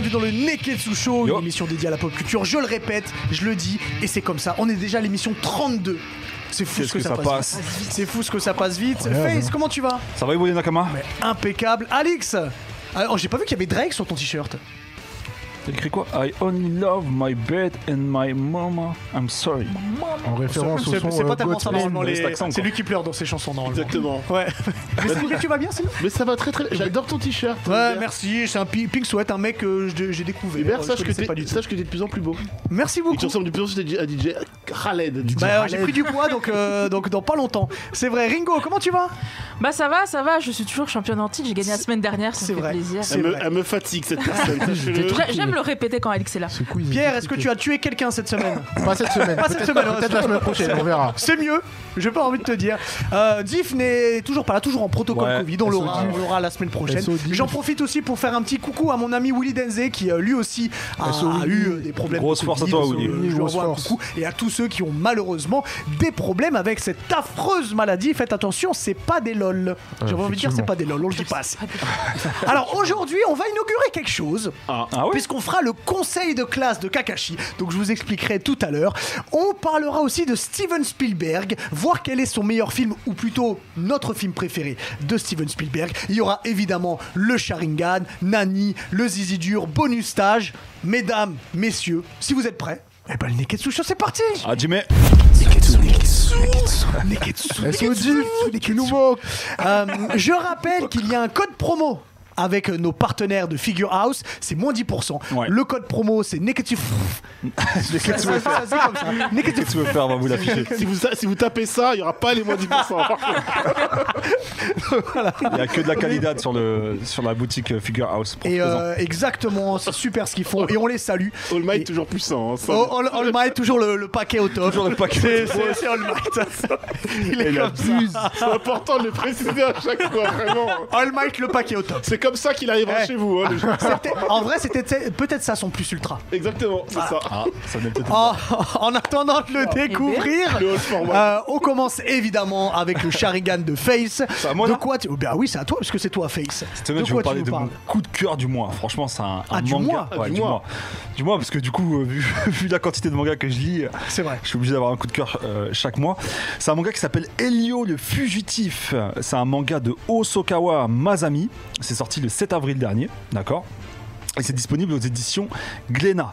bienvenue dans le Neketsu Show, Yo. une émission dédiée à la pop culture. Je le répète, je le dis, et c'est comme ça. On est déjà à l'émission 32. C'est fou ce que, que ça, ça passe. passe vite. C'est fou ce que ça passe vite. Incroyable, Face, hein. comment tu vas? Ça va, Ivory Nakama? Mais impeccable. Alix ah, oh, J'ai pas vu qu'il y avait Drake sur ton t-shirt. T'as écrit quoi? I only love my bed and my mama. I'm sorry. En référence au C'est son c'est pas euh, tellement ça Godfrey. normalement. C'est lui qui pleure dans ses chansons normalement. Exactement. Ouais. Mais tu vas bien, c'est Mais ça va très très. J'adore ton t-shirt. Ouais, merci. C'est un pi- Pink Sweat, un mec que j'ai découvert. Hubert, Je sache que t'es pas du tout. sache que t'es de plus en plus beau. Merci beaucoup. tu ressembles de plus en plus à DJ Khaled. Bah, j'ai pris du poids donc, euh, donc dans pas longtemps. C'est vrai. Ringo, comment tu vas? Bah ça va, ça va, je suis toujours championne en titre, j'ai gagné la semaine dernière, ça C'est vrai. Elle me, vrai. elle me fatigue cette personne. sachez-le. Le répéter quand Alex est là. Pierre, est-ce que tu as tué quelqu'un cette semaine Pas cette semaine. Pas cette semaine, Peut-être la semaine prochaine, on verra. C'est mieux, j'ai pas envie de te dire. Euh, Diff n'est toujours pas là, toujours en protocole Ouais, Covid, on l'aura, SO on l'aura la semaine prochaine. J'en profite aussi pour faire un petit coucou à mon ami Willy Denze qui euh, lui aussi a, eu euh, des problèmes. Grosse de force à Covid, toi, Willy. je lui Grosse envoie un force. coucou. Et à tous ceux qui ont malheureusement des problèmes avec cette affreuse maladie, faites attention, c'est pas des lol. J'avais envie de dire c'est pas des lol, on le dit pas assez. Alors aujourd'hui, on va inaugurer quelque chose. Ah, ah ouais Puisqu'on fera le conseil de classe de Kakashi, donc je vous expliquerai tout à l'heure. On parlera aussi de Steven Spielberg, voir quel est son meilleur film, ou plutôt notre film préféré de Steven Spielberg. Il y aura évidemment le Sharingan, Nani, le Zizi Dur, bonus stage. Mesdames, messieurs, si vous êtes prêts, eh ben le Neketsu Show, c'est parti Ah, Jimmy Neketsu, Neketsu, Neketsu, SO Diff, Neketsu. tu nous moques. Euh, je rappelle avec nos partenaires de Figure House, c'est moins 10%. Ouais. Le code promo, c'est Neketsu. Ça, ça, ça, comme. Qu'est-ce que tu veux faire On va vous l'afficher. Si vous, si vous tapez ça, il n'y aura pas les moins 10%. Il n'y a que de la qualité sur, le, sur la boutique Figure House. Et euh, exactement, c'est super ce qu'ils font et on les salue. All Might Et- toujours puissant. hein, ça. Oh, All, All Might, toujours le, le paquet au top. Toujours le paquet C'est- All Might. Il est comme ça. C'est important de le préciser à chaque fois, vraiment. All Might, le paquet au top. C'est comme ça qu'il arrivera Ouais. chez vous. hein, le jeu. C'était- En vrai, c'était peut-être ça son plus ultra. Exactement, c'est ça. Ah, ça venait peut-être. En, en attendant de le découvrir, Le haut format. euh, on commence évidemment avec le Sharingan de Face. C'est à moi, de quoi tu... oh, Bah oui, c'est à toi, parce que c'est toi, Face. Cette semaine, de je vais vous quoi parler tu de nous mon parles coup de cœur du mois. Franchement, c'est un, un Ah, du manga. mois Ouais, Ah, du du mois. mois. Du mois, parce que du coup, euh, vu, vu la quantité de mangas que je lis, euh, C'est vrai. je suis obligé d'avoir un coup de cœur euh, chaque mois. C'est un manga qui s'appelle Elio le Fugitif. C'est un manga de Osokawa Masami. C'est sorti le 7 avril dernier, d'accord? Et c'est disponible aux éditions Glénat.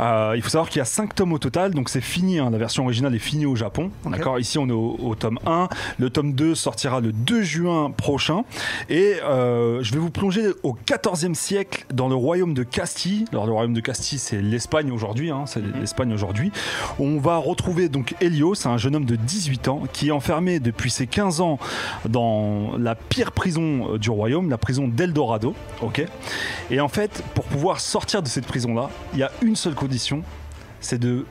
Euh, il faut savoir qu'il y a 5 tomes au total, donc c'est fini, hein, la version originale est finie au Japon. D'accord Ici on est au, au tome 1. Le tome 2 sortira le 2 juin prochain. Et euh, je vais vous plonger au 14e siècle dans le royaume de Castille. Alors le royaume de Castille c'est l'Espagne aujourd'hui, hein, c'est l'Espagne aujourd'hui. On va retrouver donc Elio, c'est un jeune homme de 18 ans qui est enfermé depuis ses 15 ans dans la pire prison euh, du royaume, la prison d'Eldorado. Ok Et en fait, pour pouvoir sortir de cette prison-là, il y a une seule condition, c'est de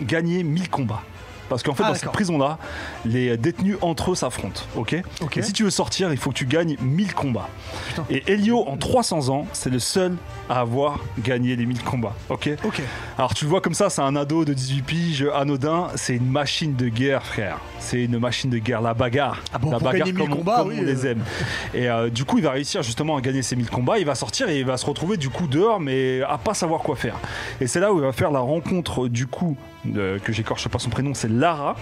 gagner 1000 combats. Parce qu'en fait, Ah, dans cette prison-là, les détenus entre eux s'affrontent. Ok? Ok. Et si tu veux sortir, il faut que tu gagnes 1000 combats. Putain. Et Elio, en 300 ans, c'est le seul à avoir gagné les 1000 combats. Ok? Ok. alors tu le vois comme ça, c'est un ado de 18 piges, anodin, c'est une machine de guerre frère. C'est une machine de guerre, la bagarre. Ah bon, la bagarre gagner 1000 comme, on- combats, comme oui, on les euh. aime. Et euh, du coup il va réussir justement à gagner ces 1000 combats, il va sortir et il va se retrouver du coup dehors mais à pas savoir quoi faire. Et c'est là où il va faire la rencontre du coup, que j'écorche pas son prénom, c'est Lara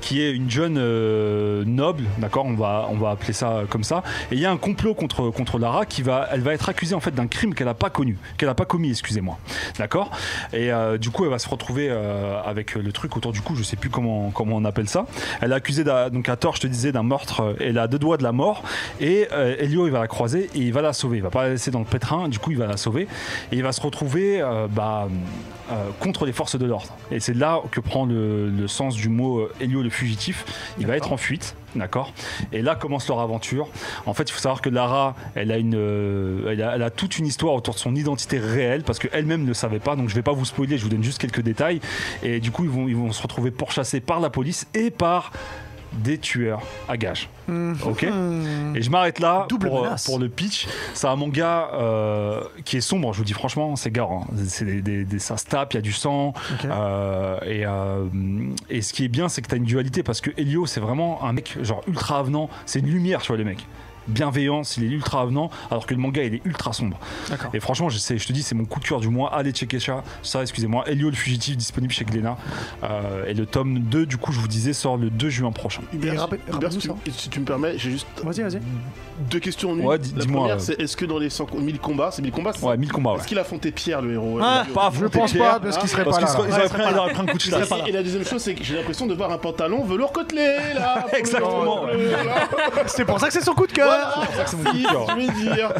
qui est une jeune euh, noble, d'accord, on va, on va appeler ça comme ça. Et il y a un complot contre, contre Lara qui va, elle va être accusée en fait d'un crime qu'elle n'a pas connu, qu'elle n'a pas commis, excusez-moi, d'accord? Et euh, du coup, elle va se retrouver euh, avec le truc autour du cou, je sais plus comment, comment on appelle ça. Elle est accusée donc à tort, je te disais, d'un meurtre. Elle a deux doigts de la mort et Elio il va la croiser et il va la sauver. Il va pas la laisser dans le pétrin, du coup il va la sauver et il va se retrouver bah, contre les forces de l'ordre. Et c'est là que prend le, le sens du mot euh, Elio le fugitif. Il va être en fuite, d'accord Et là commence leur aventure. En fait, il faut savoir que Lara, elle a, une, euh, elle a, elle a toute une histoire autour de son identité réelle parce qu'elle-même ne le savait pas. Donc je vais pas vous spoiler, je vous donne juste quelques détails. Et du coup, ils vont, ils vont se retrouver pourchassés par la police et par des tueurs à gages. Ok Et je m'arrête là Double pour, le pitch. C'est un manga euh, qui est sombre, je vous dis franchement, c'est gare. hein. C'est des, des- des- ça se tape, il y a du sang. Euh, et, euh, et ce qui est bien, c'est que tu as une dualité parce que Elio, c'est vraiment un mec genre ultra avenant. C'est une lumière, tu vois, le mec. Bienveillance, il est ultra avenant, alors que le manga il est ultra sombre. D'accord. Et franchement, je, sais- je te dis, c'est mon coup de cœur du mois. Allez checker ça, ça excusez-moi. Elio le fugitif disponible chez Glénat. Euh, et le tome 2, du coup, je vous disais, sort le 2 juin prochain. Hubert, rappel- Hubert, si, tu, si tu me permets, j'ai juste Vas-y, vas-y. deux questions en une. Ouais, dis- La dis-moi, première, euh. c'est est-ce que dans les 100 1000 combats, c'est 1000 combats Ouais, ça 1000 combats, ouais. Est-ce qu'il a affronté Pierre, le héros? Ah, euh, Pas Je pense Pierre, pas parce qu'il serait Parce pas là. il aurait pris- un coup de Et, la deuxième chose, c'est que j'ai l'impression de voir un pantalon velours côtelé là. Exactement. là. C'est pour ça que c'est son coup de cœur. Voilà, je vais dire.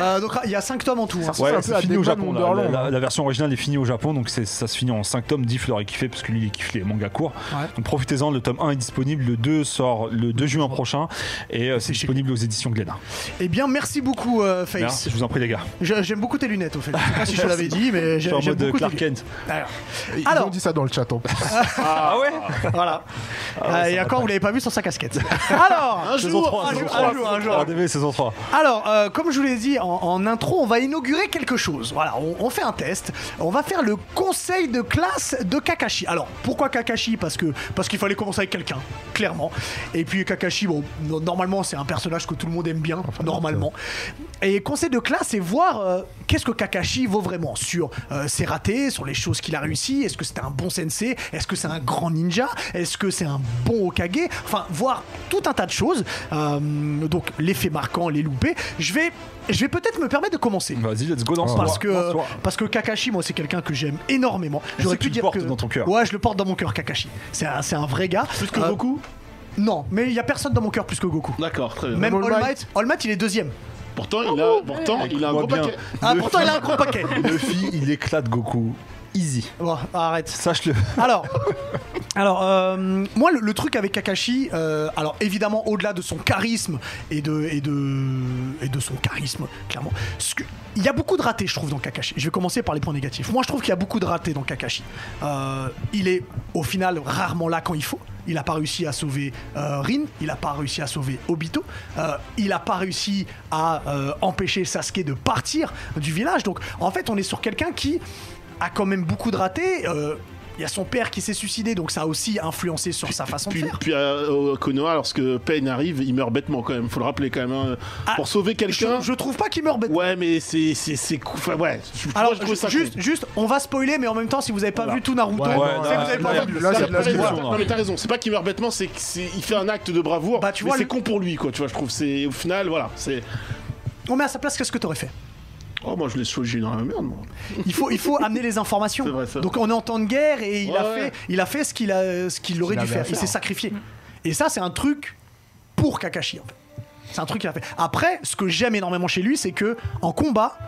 Euh, donc il y a 5 tomes en tout. hein. Ouais, c'est fini au Japon. La, la- hein. la version originale est finie au Japon, donc c'est- ça se finit en 5 tomes. Diff l'aurait kiffé parce que lui il kiffe les mangas courts. Ouais. Donc profitez-en, le tome 1 est disponible, le 2 sort le 2 juin prochain et euh, c'est disponible aux éditions Glénat. Eh bien, merci beaucoup, euh, Face. Merci, je vous en prie les gars. Je- J'aime beaucoup tes lunettes, au fait. Je sais pas si je te l'avais dit, mais Je suis j'ai- en j'aime mode beaucoup Clark tes lunettes. Kent. Alors, Ils Alors- ont dit ça dans le chat en plus. Ah ouais voilà. Ah Euh, et encore, vous l'avez pas vu sur sa casquette. Alors, Un jour, 3, un jour, 3. un jour, un jour. RDV saison 3. Alors, euh, comme je vous l'ai dit en, en intro, on va inaugurer quelque chose. Voilà, on, on fait un test. On va faire le conseil de classe de Kakashi. Alors, pourquoi Kakashi? Parce que parce qu'il fallait commencer avec quelqu'un, clairement. Et puis Kakashi, bon, no- normalement, c'est un personnage que tout le monde aime bien, normalement. Et conseil de classe, c'est voir euh, qu'est-ce que Kakashi vaut vraiment? Sur euh, ses ratés, sur les choses qu'il a réussi. Est-ce que c'était un bon sensei? Est-ce que c'est un grand ninja? Est-ce que c'est un bon Okage Enfin, voir tout un tas de choses. Donc, l'effet marquant, les loupés. Je vais, je vais peut-être me permettre de commencer. Vas-y, let's go dans Parce que, parce que Kakashi, moi, c'est quelqu'un que j'aime énormément. J'aurais pu tu le dire portes que. dans ton cœur. Ouais, je le porte dans mon cœur, Kakashi. C'est un, c'est un vrai gars. Plus que Euh, Goku Non, mais il y a personne dans mon cœur plus que Goku. D'accord, très bien. Même All All Might. Might, All Might, il est deuxième. Pourtant, il a, pourtant, il a un gros paquet. Ah, Le pourtant, il a un gros paquet. Luffy, il éclate Goku. Easy. Bon, arrête. Sache-le. Alors, alors euh, moi, le, le truc avec Kakashi, euh, alors évidemment, au-delà de son charisme et de, et de, et de son charisme, clairement, que- il y a beaucoup de ratés, je trouve, dans Kakashi. Je vais commencer par les points négatifs. Moi, je trouve qu'il y a beaucoup de ratés dans Kakashi. Euh, il est, au final, rarement là quand il faut. Il n'a pas réussi à sauver euh, Rin, il n'a pas réussi à sauver Obito, euh, il n'a pas réussi à euh, empêcher Sasuke de partir du village. Donc, en fait, on est sur quelqu'un qui a quand même beaucoup de ratés. Euh, il y a son père qui s'est suicidé, donc ça a aussi influencé sur sa façon Puis, de faire. puis à, au Konoha, lorsque Pain arrive, il meurt bêtement quand même. Faut le rappeler quand même. hein. Ah, Pour sauver quelqu'un. Je, je trouve pas qu'il meurt bête. Ouais, mais c'est c'est enfin, ouais. Je- Alors, moi, je trouve ça juste, con. juste, on va spoiler, mais en même temps, si vous avez pas Voilà. vu tout Naruto, Ouais, vous avez pas vu. Non mais t'as raison, c'est pas qu'il meurt bêtement, c'est qu'il fait un acte de bravoure, Bah, tu vois, c'est con pour lui quoi, tu vois, je trouve, c'est au final, voilà, c'est... On met à sa place, qu'est-ce que t'aurais fait? Oh moi je laisse choisir dans la merde moi. Il faut, il faut amener les informations. Vrai. Donc on est en temps de guerre et il a Ouais, fait, ouais. il a fait ce qu'il a, ce qu'il aurait dû faire. Il s'est sacrifié. Et ça, c'est un truc pour Kakashi. En fait. C'est un truc qu'il a fait. Après, ce que j'aime énormément chez lui, c'est que en combat.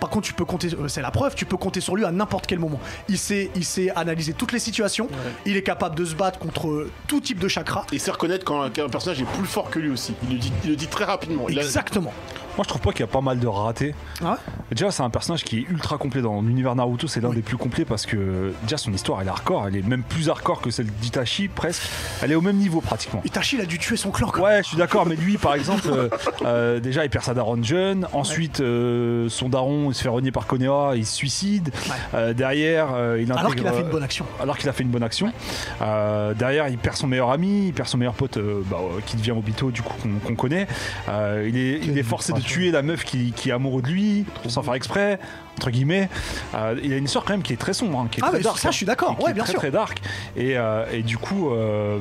Par contre, tu peux compter, euh, c'est la preuve, tu peux compter sur lui à n'importe quel moment. Il sait, il sait analyser toutes les situations. Il est capable de se battre contre tout type de chakra. Et il sait reconnaître quand un, personnage est plus fort que lui aussi, il le dit, il le dit très rapidement. Il a- Exactement. Moi, je trouve pas qu'il y a pas mal de ratés. Ah ouais Déjà, c'est un personnage qui est ultra complet dans l'univers Naruto. C'est l'un Oui. des plus complets parce que déjà son histoire, elle est hardcore. Elle est même plus hardcore que celle d'Itachi, presque. Elle est au même niveau pratiquement. Itachi, il a dû tuer son clan. quoi. Ouais, je suis d'accord, mais lui, par exemple, euh, euh, déjà, il perd sa daronne jeune. Ensuite, euh, son daron, il se fait renier par Konoha, il se suicide. Ouais. Derrière, il intègre. Alors qu'il a fait une bonne action. alors qu'il a fait une bonne action. Derrière, il perd son meilleur ami, il perd son meilleur pote bah, qui devient Obito, du coup, qu'on connaît. Il, est, il est forcé de tuer la meuf qui, qui est amoureux de lui, sans faire exprès, entre guillemets. Euh, il a une histoire quand même qui est très sombre, hein, qui est Ah, très mais dark. ça, je suis d'accord. Ouais, bien très, sûr. très dark. Et, euh, et du coup, euh,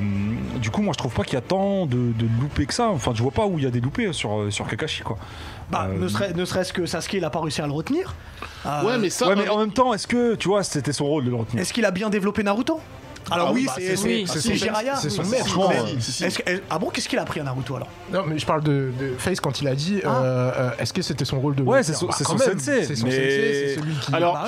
du coup, moi, je trouve pas qu'il y a tant de, de loupés que ça. Enfin, je vois pas où il y a des loupés sur, sur Kakashi, quoi. Bah, Euh, ne serait- ne serait-ce que Sasuke, il a pas réussi à le retenir. Euh, Ouais mais ça... ouais, mais en même temps, est-ce que, tu vois, c'était son rôle de le retenir? Est-ce qu'il a bien développé Naruto? Alors Ah oui, bah, c'est c'est c'est- oui. c'est son- Jiraiya. c'est son Oui, est-ce que- ah bon, qu'est-ce qu'il a appris à Naruto alors Non, mais je parle de, de Face quand il a dit Ah. euh, euh, est-ce que c'était son rôle de Ouais, c'est son- Bah, son sensei, C'est son mais- sensei, c'est celui qui. Alors,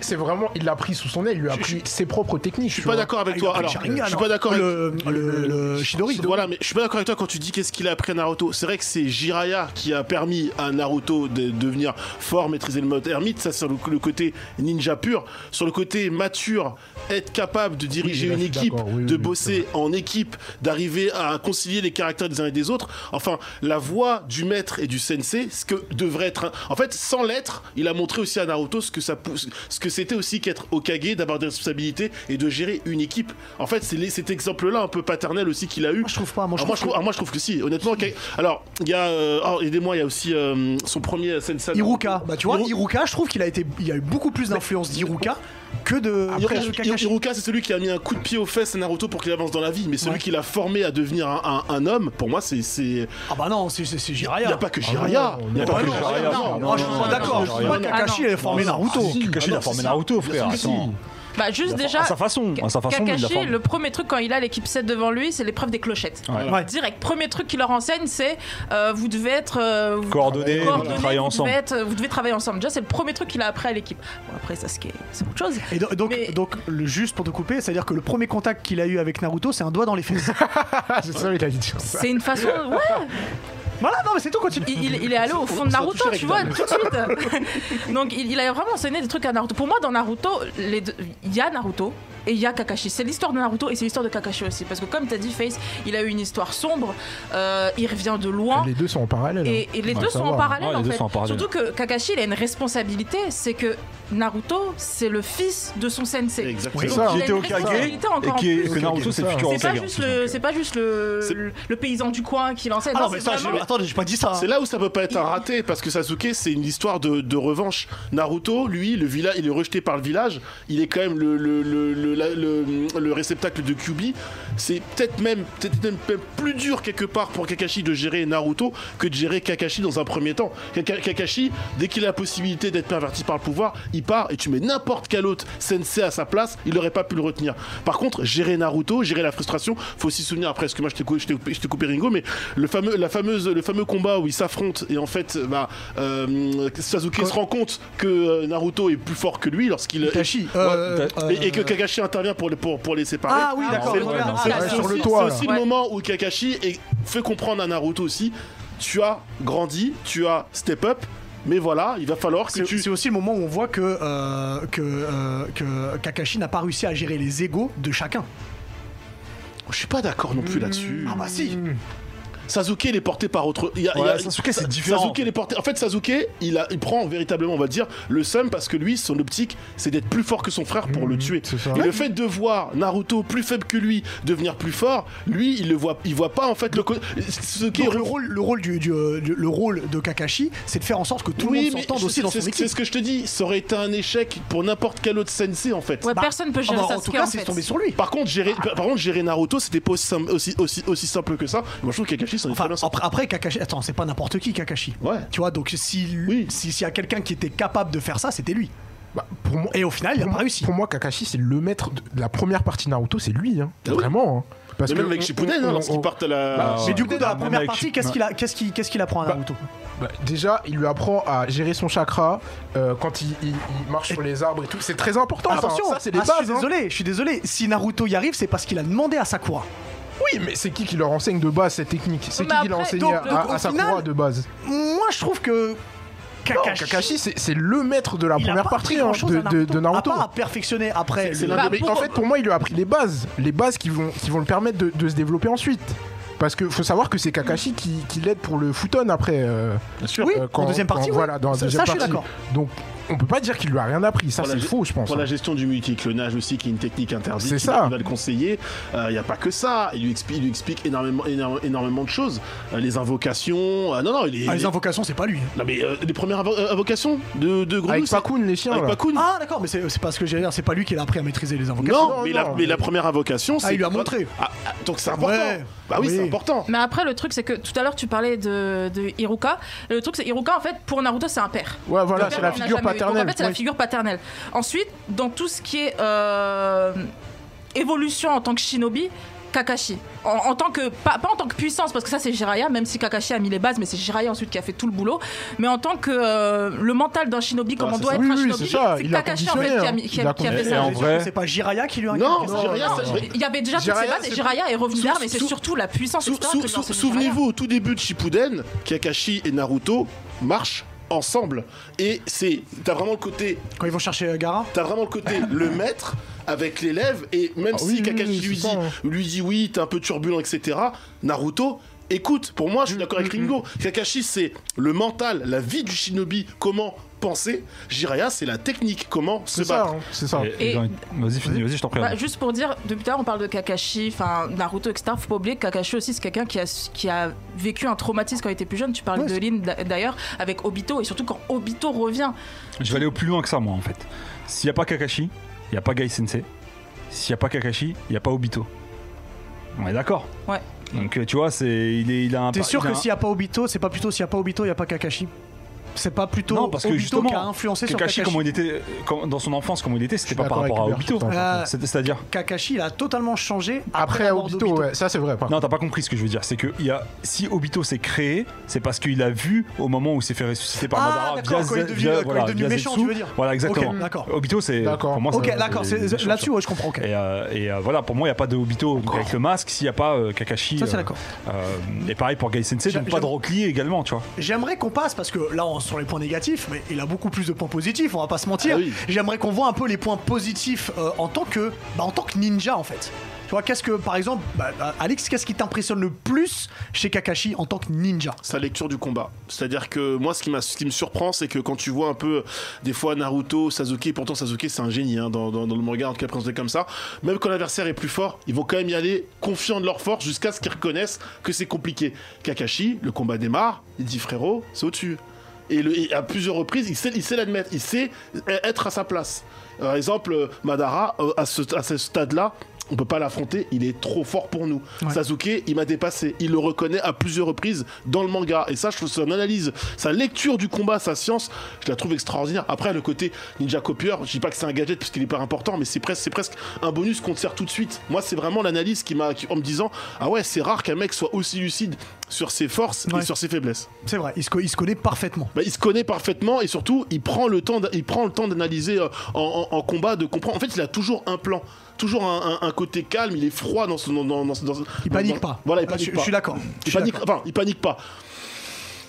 c'est- vraiment, il l'a pris sous son aile, il lui a pris ses propres techniques. Je suis pas d'accord avec Ah, toi. Alors, je suis pas d'accord avec le, Shidori. Voilà, mais je suis pas d'accord avec toi quand tu dis qu'est-ce qu'il a appris à Naruto. C'est vrai que c'est Jiraiya qui a permis à Naruto de devenir fort, maîtriser le mode ermite. Ça, sur le côté ninja pur. Sur le côté mature, être capable de diriger là, une équipe, oui, de oui, bosser en équipe, d'arriver à concilier les caractères des uns et des autres. Enfin, la voix du maître et du sensei, ce que devrait être. un- En fait, sans l'être, il a montré aussi à Naruto ce que ça ce que c'était aussi qu'être Okage, d'avoir des responsabilités et de gérer une équipe. En fait, c'est cet exemple-là un peu paternel aussi qu'il a eu. Moi, je trouve pas. Moi, je Alors moi, je trouve trouve, alors moi, je trouve que si, honnêtement. Alors, il y a. euh, oh, aidez-moi, il y a aussi euh, son premier sensei. Iruka, bah tu vois, Iruka, je trouve qu'il a été, il y a eu beaucoup plus d'influence d'Iruka que de après. Hiruka, c'est celui qui a mis un coup de pied aux fesses à Naruto pour qu'il avance dans la vie, mais celui Ouais. qui l'a formé à devenir un, un- un homme, pour moi, c'est. c'est- Ah bah non, c'est c'est- c'est Il Jiraiya. n'y a pas que Jiraiya. Il n'y a pas que non, Jiraiya. non, moi, je suis pas d'accord. Kakashi il a formé Naruto. Kakashi, il a formé Naruto, frère. Attends. Bah, juste déjà. À sa façon, à sa façon, Kakashi, le premier truc quand il a l'équipe 7 devant lui, c'est l'épreuve des clochettes. Ouais. Ouais. Direct, premier truc qu'il leur enseigne, c'est euh, vous devez être euh, vous- travailler vous ensemble. Devez être- vous devez travailler ensemble. Déjà, c'est le premier truc qu'il a appris à l'équipe. Bon, après, ça, c'est c'est autre chose. Et do- donc, Mais- donc le juste pour te couper, c'est-à-dire que le premier contact qu'il a eu avec Naruto, c'est un doigt dans les fesses. C'est ça, il a dit ça. C'est une façon. Ouais, voilà, non mais c'est tout, continue. il, il- il est allé au fond de Naruto, tu vois, tout de suite. Donc, il, il a vraiment enseigné des trucs à Naruto. Pour moi, dans Naruto, il y a Naruto. Et il y a Kakashi. C'est l'histoire de Naruto et c'est l'histoire de Kakashi aussi. Parce que, comme tu as dit, Face, il a eu une histoire sombre. euh, il revient de loin. Les deux sont en parallèle. Et, et les Ouais, deux sont en parallèle Ouais, les en deux fait. sont en parallèle. Surtout que Kakashi il a une responsabilité, c'est que Naruto c'est le fils de son sensei. Exactement. C'est Donc, ça. il était Okage et qui est- que Naruto, c'est le futur C'est pas Okage. juste le, c'est pas juste le, C'est- le, le paysan du coin qui l'enseigne. Ah non, non mais ça, vraiment- j'ai- attendez, j'ai pas dit ça. hein. C'est là où ça peut pas être un raté parce que Sasuke c'est une histoire de, de revanche. Naruto, lui, le village, il est rejeté par le village. Il est quand même le, le, le, réceptacle de Kyubi. C'est peut-être même, peut-être même, même plus dur quelque part pour Kakashi de gérer Naruto que de gérer Kakashi dans un premier temps. Kaka- Kakashi, dès qu'il a la possibilité d'être perverti par le pouvoir, il part et tu mets n'importe quel autre sensei à sa place, il aurait pas pu le retenir. Par contre, gérer Naruto, gérer la frustration, faut aussi se souvenir après, parce que moi je t'ai coupé, coupé- Ringo, mais le fameux, la fameuse, le fameux combat où ils s'affrontent et en fait, bah, euh, Sasuke se rend compte que euh, Naruto est plus fort que lui lorsqu'il Itachi. euh, Ouais, euh, et, et que Kakashi intervient pour les, pour, pour les séparer. Ah oui, d'accord. C'est sur aussi, le toit, c'est là. aussi Ouais. le moment où Kakashi fait comprendre à Naruto aussi tu as grandi, tu as step up, mais voilà, il va falloir que C'est tu. c'est aussi le moment où on voit que, euh, que, euh, que Kakashi n'a pas réussi à gérer les égaux de chacun. Je suis pas d'accord non plus là-dessus. Ah bah si. Sasuke il est porté par autre. il y a- il y a- Ouais, Sasuke, c'est différent. Sasuke il est porté. En fait, Sasuke, il, a, il prend véritablement, on va dire, le seum parce que lui, son optique, c'est d'être plus fort que son frère pour le tuer. c'est ça. Et le fait de voir Naruto plus faible que lui devenir plus fort, lui, il le voit, il voit pas en fait le. co- Sasuke Donc le rôle, le rôle du, du- euh, du- le rôle de Kakashi, c'est de faire en sorte que tout oui, le monde s'entende aussi dans c'est son c'est ce que je te dis. Ça aurait été un échec pour n'importe quel autre sensei en fait. Ouais, Bah, personne peut Ah gérer bah, en Sasuke tout cas, en c'est tombé sur lui. Par contre, gérer, par contre, gérer Naruto, c'était pas aussi, aussi, aussi, aussi simple que ça. Moi, je trouve que Kakashi, Enfin, après, après Kakashi, attends, c'est pas n'importe qui Kakashi. Ouais. Tu vois, donc si Oui. si- s'il y a quelqu'un qui était capable de faire ça, c'était lui. Bah, pour moi, Et au final, il a pas moi- réussi. Pour moi, Kakashi, c'est le maître de la première partie de Naruto, c'est lui, hein. Ah oui. Vraiment. hein. Parce Mais que même avec Shippuden, hein, lorsqu'ils partent à la. Bah, Mais du coup, dans la première partie, qu'est-ce qu'il a, qu'est-ce qu'il, qu'est-ce qu'il apprend à Bah, Naruto Bah, déjà, il lui apprend à gérer son chakra euh, quand il, il- il marche sur les arbres et tout. C'est très important. ça, Attention, ça c'est des ah, je suis hein. désolé, je suis désolé. Si Naruto y arrive, c'est parce qu'il a demandé à Sakura. Oui, mais c'est qui qui leur enseigne de base cette technique? C'est Mais qui qui l'a après, enseigné donc, à, à au Sakura final- de base? Moi, je trouve que Kakashi, Kakashi, c'est le maître de la il première partie hein, de, à de- de Naruto. À part à perfectionner après. Le- l'un Bah, Mais en fait, pour moi, il lui a appris les bases, les bases qui vont, qui vont le permettre de, de se développer ensuite. Parce qu'il faut savoir que c'est Kakashi qui, qui l'aide pour le futon après. euh, Bien sûr. Oui, euh, en deuxième partie, oui. Voilà, dans la Ça- deuxième ça, je suis partie. d'accord. Donc, on peut pas dire qu'il lui a rien appris. Ça, c'est faux, je pense. Pour hein. la gestion du multiclonage aussi, qui est une technique interdite, C'est ça. va- il va le conseiller. Il n'y a pas que ça. Il lui explique, il lui explique énormément, énorme- énormément de choses. Euh, les invocations. euh, non, non, il est. Ah, les invocations, c'est pas lui. Non, mais euh, les premières invo- euh, invocations de, de Grenouille, Avec Pakun, les chiens. Avec. Ah, d'accord, mais c'est pas ce que j'allais dire. C'est pas lui qui l'a appris à maîtriser les invocations. non, Non, mais, non, la, mais mais- la première invocation, c'est. il lui a montré. Ah, ah, donc c'est important. Ouais. Bah oui, Oui. c'est important. Mais après, le truc, c'est que tout à l'heure, tu parlais de, de Hiruka. Le truc, c'est Hiruka, en fait, pour Naruto, c'est un père. Ouais, voilà, c'est la figure Donc, en fait, c'est la figure paternelle. Ensuite, dans tout ce qui est euh, évolution en tant que shinobi, Kakashi. En, en tant que pas, pas en tant que puissance parce que ça c'est Jiraiya même si Kakashi a mis les bases mais c'est Jiraiya ensuite qui a fait tout le boulot mais en tant que euh, le mental d'un shinobi comme Ah, on doit ça. être Oui, un oui, shinobi c'est Kakashi en fait qui a, hein. mis- qui a- qui a fait ça en vrai- C'est pas Jiraiya qui lui a Non, ça Jiraiya, ça- il y avait déjà toutes Jiraiya, ces bases et Jiraiya est revenu derrière mais c'est surtout la puissance Sou- sou- sou- Souvenez-vous, au tout début de Shippuden, Kakashi et Naruto marchent ensemble. Et c'est, t'as vraiment le côté Quand ils vont chercher euh, Gara T'as vraiment le côté le maître avec l'élève et même Ah si oui, Kakashi oui, lui, c'est dit, ça, hein. lui dit oui, t'es un peu turbulent, etc. Naruto. Écoute, pour moi, je suis d'accord avec Ringo. Kakashi, c'est le mental, la vie du shinobi, comment penser. Jiraiya, c'est la technique, comment se C'est ça, battre. hein, c'est ça. Et- et Et- j'ai envie- Vas-y, finis, vas-y, je t'en prie. Bah, juste pour dire, depuis tout à l'heure, on parle de Kakashi, enfin Naruto, etc. Faut pas oublier que Kakashi aussi, c'est quelqu'un qui a, qui a vécu un traumatisme quand il était plus jeune. Tu parles Ouais, de Lin d'a- d'ailleurs, avec Obito, et surtout quand Obito revient. Je vais aller au plus loin que ça, moi, en fait. S'il n'y a pas Kakashi, il n'y a pas Gai Sensei. S'il n'y a pas Kakashi, il n'y a pas Obito. On est d'accord Ouais. Donc, euh, tu vois, c'est, il, est, il a un. T'es sûr il a que un- s'il n'y a pas Obito, c'est pas plutôt s'il n'y a pas Obito, il n'y a pas Kakashi? C'est pas plutôt Non, parce que Obito justement, qui a influencé sur Kakashi, Kakashi comment il était, dans son enfance, comment il était, c'était pas par rapport à Obito. Euh, C'est- C'est-à-dire Kakashi, il a totalement changé Après, mort Obito, ouais, ça c'est vrai. par Non, t'as pas compris ce que je veux dire. C'est que il y a, si Obito s'est créé, c'est parce qu'il a vu au moment où il s'est fait ressusciter par Ah, Madara via, quand il est devenu- via- quand il est voilà, devenu méchant, Zetsu. tu veux dire Voilà, exactement. Ok, d'accord. Obito, c'est. D'accord. Pour moi, Ok, d'accord, là-dessus, ouais, je comprends. Et, euh, et, euh, voilà, pour moi, il n'y a pas de Obito avec le masque s'il n'y a pas Kakashi. Ça, c'est d'accord. et pareil pour Gai Sensei, donc pas de Rock Lee également, tu vois. J'aimerais qu'on passe, parce que là, on sur les points négatifs, mais il a beaucoup plus de points positifs, on va pas se mentir. Ah oui. J'aimerais qu'on voit un peu les points positifs euh, en, tant que, bah, en tant que ninja, en fait. Tu vois, qu'est-ce que, par exemple, bah, bah, Alex, qu'est-ce qui t'impressionne le plus chez Kakashi en tant que ninja? Sa lecture du combat. C'est-à-dire que moi, ce qui, m'a- ce qui me surprend, c'est que quand tu vois un peu, des fois, Naruto, Sasuke, pourtant Sasuke, c'est un génie hein, dans, dans- dans le manga, en tout cas présenté comme ça, même quand l'adversaire est plus fort, ils vont quand même y aller confiants de leur force jusqu'à ce qu'ils reconnaissent que c'est compliqué. Kakashi, le combat démarre, il dit frérot, c'est au-dessus. Et, le- et à plusieurs reprises, il sait il sait l'admettre, il sait être à sa place. Par exemple, Madara, euh, à ce, à ce stade-là, on peut pas l'affronter, il est trop fort pour nous. Ouais. Sasuke, il m'a dépassé. Il le reconnaît à plusieurs reprises dans le manga. Et ça, je trouve son analyse, sa lecture du combat, sa science, je la trouve extraordinaire. Après, le côté ninja copieur, je dis pas que c'est un gadget parce qu'il est pas important, mais c'est presque, presque un bonus qu'on te sert tout de suite. Moi, c'est vraiment l'analyse qui m'a, en me disant, ah ouais, c'est rare qu'un mec soit aussi lucide sur ses forces Ouais. et sur ses faiblesses. C'est vrai, il se, co- il se connaît parfaitement. Bah, il se connaît parfaitement et surtout il prend le temps, il prend le temps d'analyser euh, en, en- en combat, de comprendre. En fait, il a toujours un plan, toujours un, un- un côté calme. Il est froid dans son, dans, dans- dans- dans- Il panique pas. Voilà, il Ah, panique je, pas. je suis d'accord. Il Je suis panique, d'accord. enfin, il panique pas.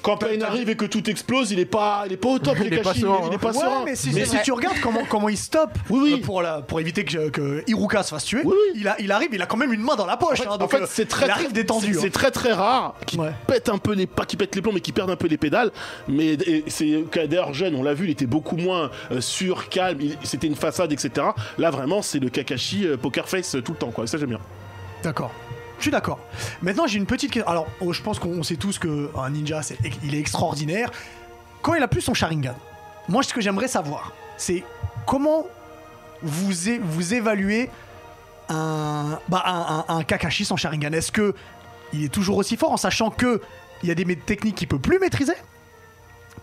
Quand Pain arrive et que tout explose, il est pas, il est pas au top. Il est pas serein, il est pas serein. mais si, Mais si tu regardes comment, comment il stoppe Oui, oui. euh, pour, la, pour éviter que, que Iruka se fasse tuer, Oui, oui. Il, a, il arrive, il a quand même une main dans la poche. En fait, hein, en donc, fait, euh, c'est très, il arrive très- détendu. c'est- hein. C'est très très rare qu'il Ouais. pète un peu les pas, qu'il pète les plombs, mais qu'il perde un peu les pédales. Mais c'est d'ailleurs jeune, on l'a vu, il était beaucoup moins euh, sûr, calme. C'était une façade, etc. Là vraiment, c'est le Kakashi poker face tout le temps, quoi. Ça j'aime bien. D'accord. Je suis d'accord. Maintenant, j'ai une petite question. Alors, oh, je pense qu'on sait tous que un ninja, c'est, il est extraordinaire. Quand il a plus son Sharingan, moi, ce que j'aimerais savoir, c'est comment vous, évaluez un, bah, un, Kakashi sans Sharingan? Est-ce que il est toujours aussi fort en sachant que il y a des techniques qu'il peut plus maîtriser?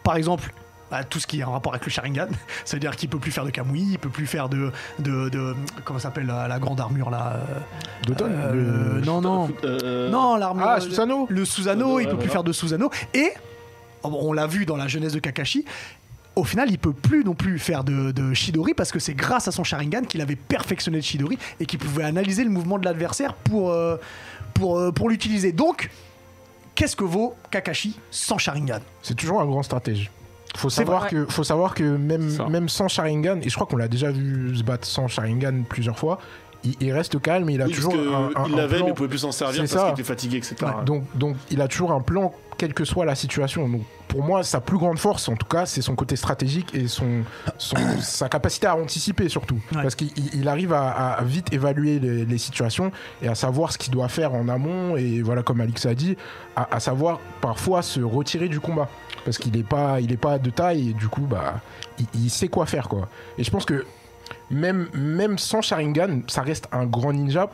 Par exemple. Bah, tout ce qui est en rapport avec le Sharingan, ça veut dire qu'il peut plus faire de Kamui, il peut plus faire de, de, de- comment ça s'appelle la, la grande armure là euh, D'automne euh, le- Non non, Euh, non, l'armure. Ah, le- Susanoo Le Susanoo, il peut plus faire de Susanoo. Et, oh, bon, on l'a vu dans la jeunesse de Kakashi, au final, il peut plus non plus faire de, de Shidori parce que c'est grâce à son Sharingan qu'il avait perfectionné le Shidori et qu'il pouvait analyser le mouvement de l'adversaire pour, euh, pour, euh, pour l'utiliser. Donc, qu'est-ce que vaut Kakashi sans Sharingan? C'est toujours un grand stratège. Faut savoir, que, faut savoir que même, Ça. même sans Sharingan, et je crois qu'on l'a déjà vu se battre sans Sharingan plusieurs fois, il, il reste calme et il a oui, toujours un, un- il l'avait, mais il pouvait plus s'en servir C'est parce ça. qu'il était fatigué, etc. Ouais. Donc, donc il a toujours un plan, quelle que soit la situation. Donc, pour moi, sa plus grande force, en tout cas, c'est son côté stratégique et son, son- sa capacité à anticiper surtout. Ouais. Parce qu'il il- il arrive à, à vite évaluer les, les situations et à savoir ce qu'il doit faire en amont. Et voilà, comme Alix a dit, à, à savoir parfois se retirer du combat. Parce qu'il n'est pas, il est pas de taille et du coup, bah, il, il sait quoi faire. Quoi. Et je pense que même, même sans Sharingan, ça reste un grand ninja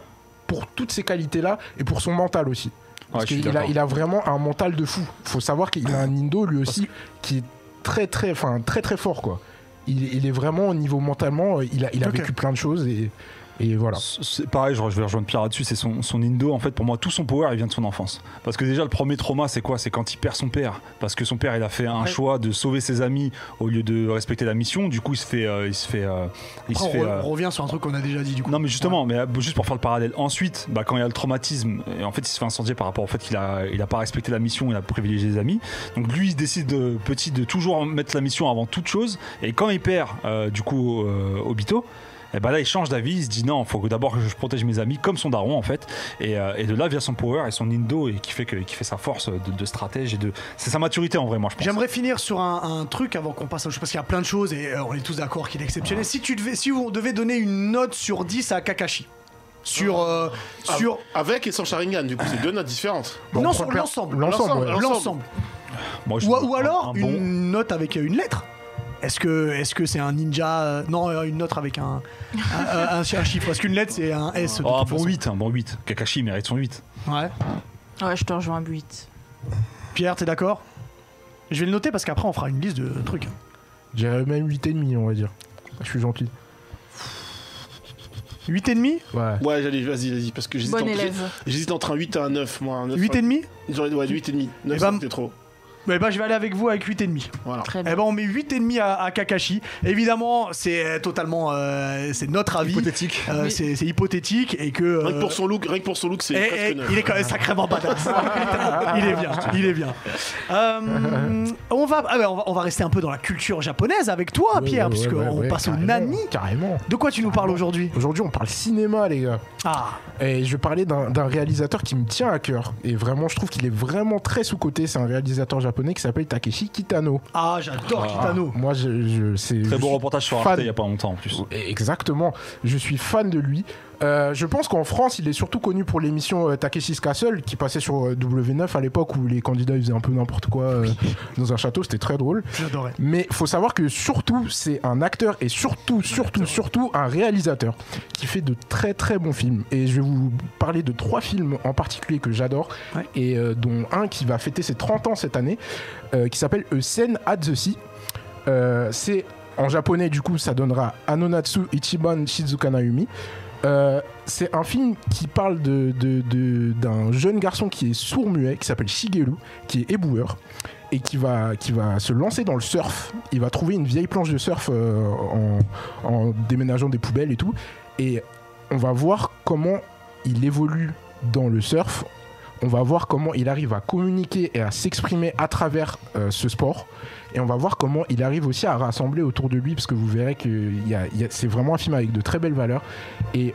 pour toutes ces qualités-là et pour son mental aussi. Parce Ouais, qu'il a, il a vraiment un mental de fou. Faut savoir qu'il a un Nindo lui aussi qui est très très, enfin très très fort quoi. Il, il est vraiment au niveau mentalement, il a, il vécu plein de choses et, Et voilà. C'est pareil, je vais rejoindre Pierre là-dessus, c'est son, son Indo, en fait, pour moi, tout son power, il vient de son enfance. Parce que déjà, le premier trauma, c'est quoi? C'est quand il perd son père. Parce que son père, il a fait un Ouais. choix de sauver ses amis au lieu de respecter la mission. Du coup, il se fait. euh, il se fait, euh, il Après, se fait on, re- euh, on revient sur un truc qu'on a déjà dit du coup. non mais justement, mais juste pour faire le parallèle. Ensuite, bah, quand il y a le traumatisme, et en fait il se fait incendier par rapport au fait qu'il a, il a pas respecté la mission, il a privilégié les amis. Donc lui il décide de, petit de toujours mettre la mission avant toute chose. Et quand il perd du coup euh, Obito, et ben là il change d'avis, il se dit non, faut que d'abord que je protège mes amis comme son daron en fait. Et, euh, et de là vient son power et son Indo et qui fait que, qui fait sa force de, de stratège et de, c'est sa maturité en vrai moi je pense. J'aimerais finir sur un, un truc avant qu'on passe à chose, parce qu'il y a plein de choses et euh, on est tous d'accord qu'il est exceptionnel. Si, tu devais, si on devait donner une note sur 10 à Kakashi, sur. euh, sur Avec et sans Sharingan, du coup, c'est deux notes différentes. Bon, non, on sur l'ensemble. L'ensemble, L'ensemble, ouais. je Ou, alors un bon- une note avec une lettre est-ce que est-ce que c'est un ninja euh, Non, euh, une note avec un, un, un- un chiffre. Parce qu'une lettre, c'est un S. Oh, un bon façon. 8, un bon 8. Kakashi mérite son 8. Ouais. Ouais, je te rejoins à 8. Pierre, t'es d'accord? Je vais le noter parce qu'après, on fera une liste de trucs. J'irais même 8,5, on va dire. Je suis gentil. 8,5 Ouais. Ouais, j'allais, vas-y, vas-y, parce que j'hésite, Bon entre, j'hésite entre un 8 et un 9, moi. Un 9, 8,5 J'aurais ouais, 8,5. 9, Eh ben, c'était trop. Eh ben, je vais aller avec vous avec 8,5. Voilà. Très Eh bien. ben, on met 8,5 à, à Kakashi. Évidemment, c'est euh, totalement. euh, c'est notre avis. Hypothétique. Euh, Oui. c'est, c'est hypothétique et que. Rien que euh, pour son look, rien que pour son look, c'est et- presque et 9. il est quand même sacrément badass. il est bien, il est bien. Euh, on, va, ah ouais, on, va, on va rester un peu dans la culture japonaise avec toi, Pierre, ouais, puisque on passe au Nani. Carrément. De quoi tu nous parles aujourd'hui? Aujourd'hui, on parle cinéma, les gars. Ah, Et je vais parler d'un d'un réalisateur qui me tient à cœur. Et vraiment, je trouve qu'il est vraiment très sous-côté. C'est un réalisateur japonais qui s'appelle Takeshi Kitano. ah j'adore Ah. Kitano. Moi, je, je- c'est. Très je beau suis reportage sur fan. Arte il y a pas longtemps en plus. Exactement. Je suis fan de lui. Euh, je pense qu'en France, il est surtout connu pour l'émission euh, Takeshi's Castle qui passait sur euh, W9 à l'époque où les candidats ils faisaient un peu n'importe quoi euh, dans un château. C'était très drôle. J'adorais. Mais faut savoir que surtout, c'est un acteur et surtout, surtout, surtout un réalisateur qui fait de très très bons films. Et je vais vous parler de trois films en particulier que j'adore Ouais. et dont un qui va fêter ses 30 ans cette année, qui s'appelle A Scene at the Sea. C'est en japonais, du coup, ça donnera Anonatsu Ichiban Shizuka Naomi. Euh, c'est un film qui parle de, d'un jeune garçon qui est sourd-muet, qui s'appelle Shigeru, qui est éboueur, et qui va, qui va se lancer dans le surf. Il va trouver une vieille planche de surf euh, en déménageant des poubelles et tout. Et on va voir comment il évolue dans le surf. On va voir comment il arrive à communiquer et à s'exprimer à travers euh, ce sport. Et on va voir comment il arrive aussi à rassembler autour de lui, parce que vous verrez que il y a- il y a- c'est vraiment un film avec de très belles valeurs. Et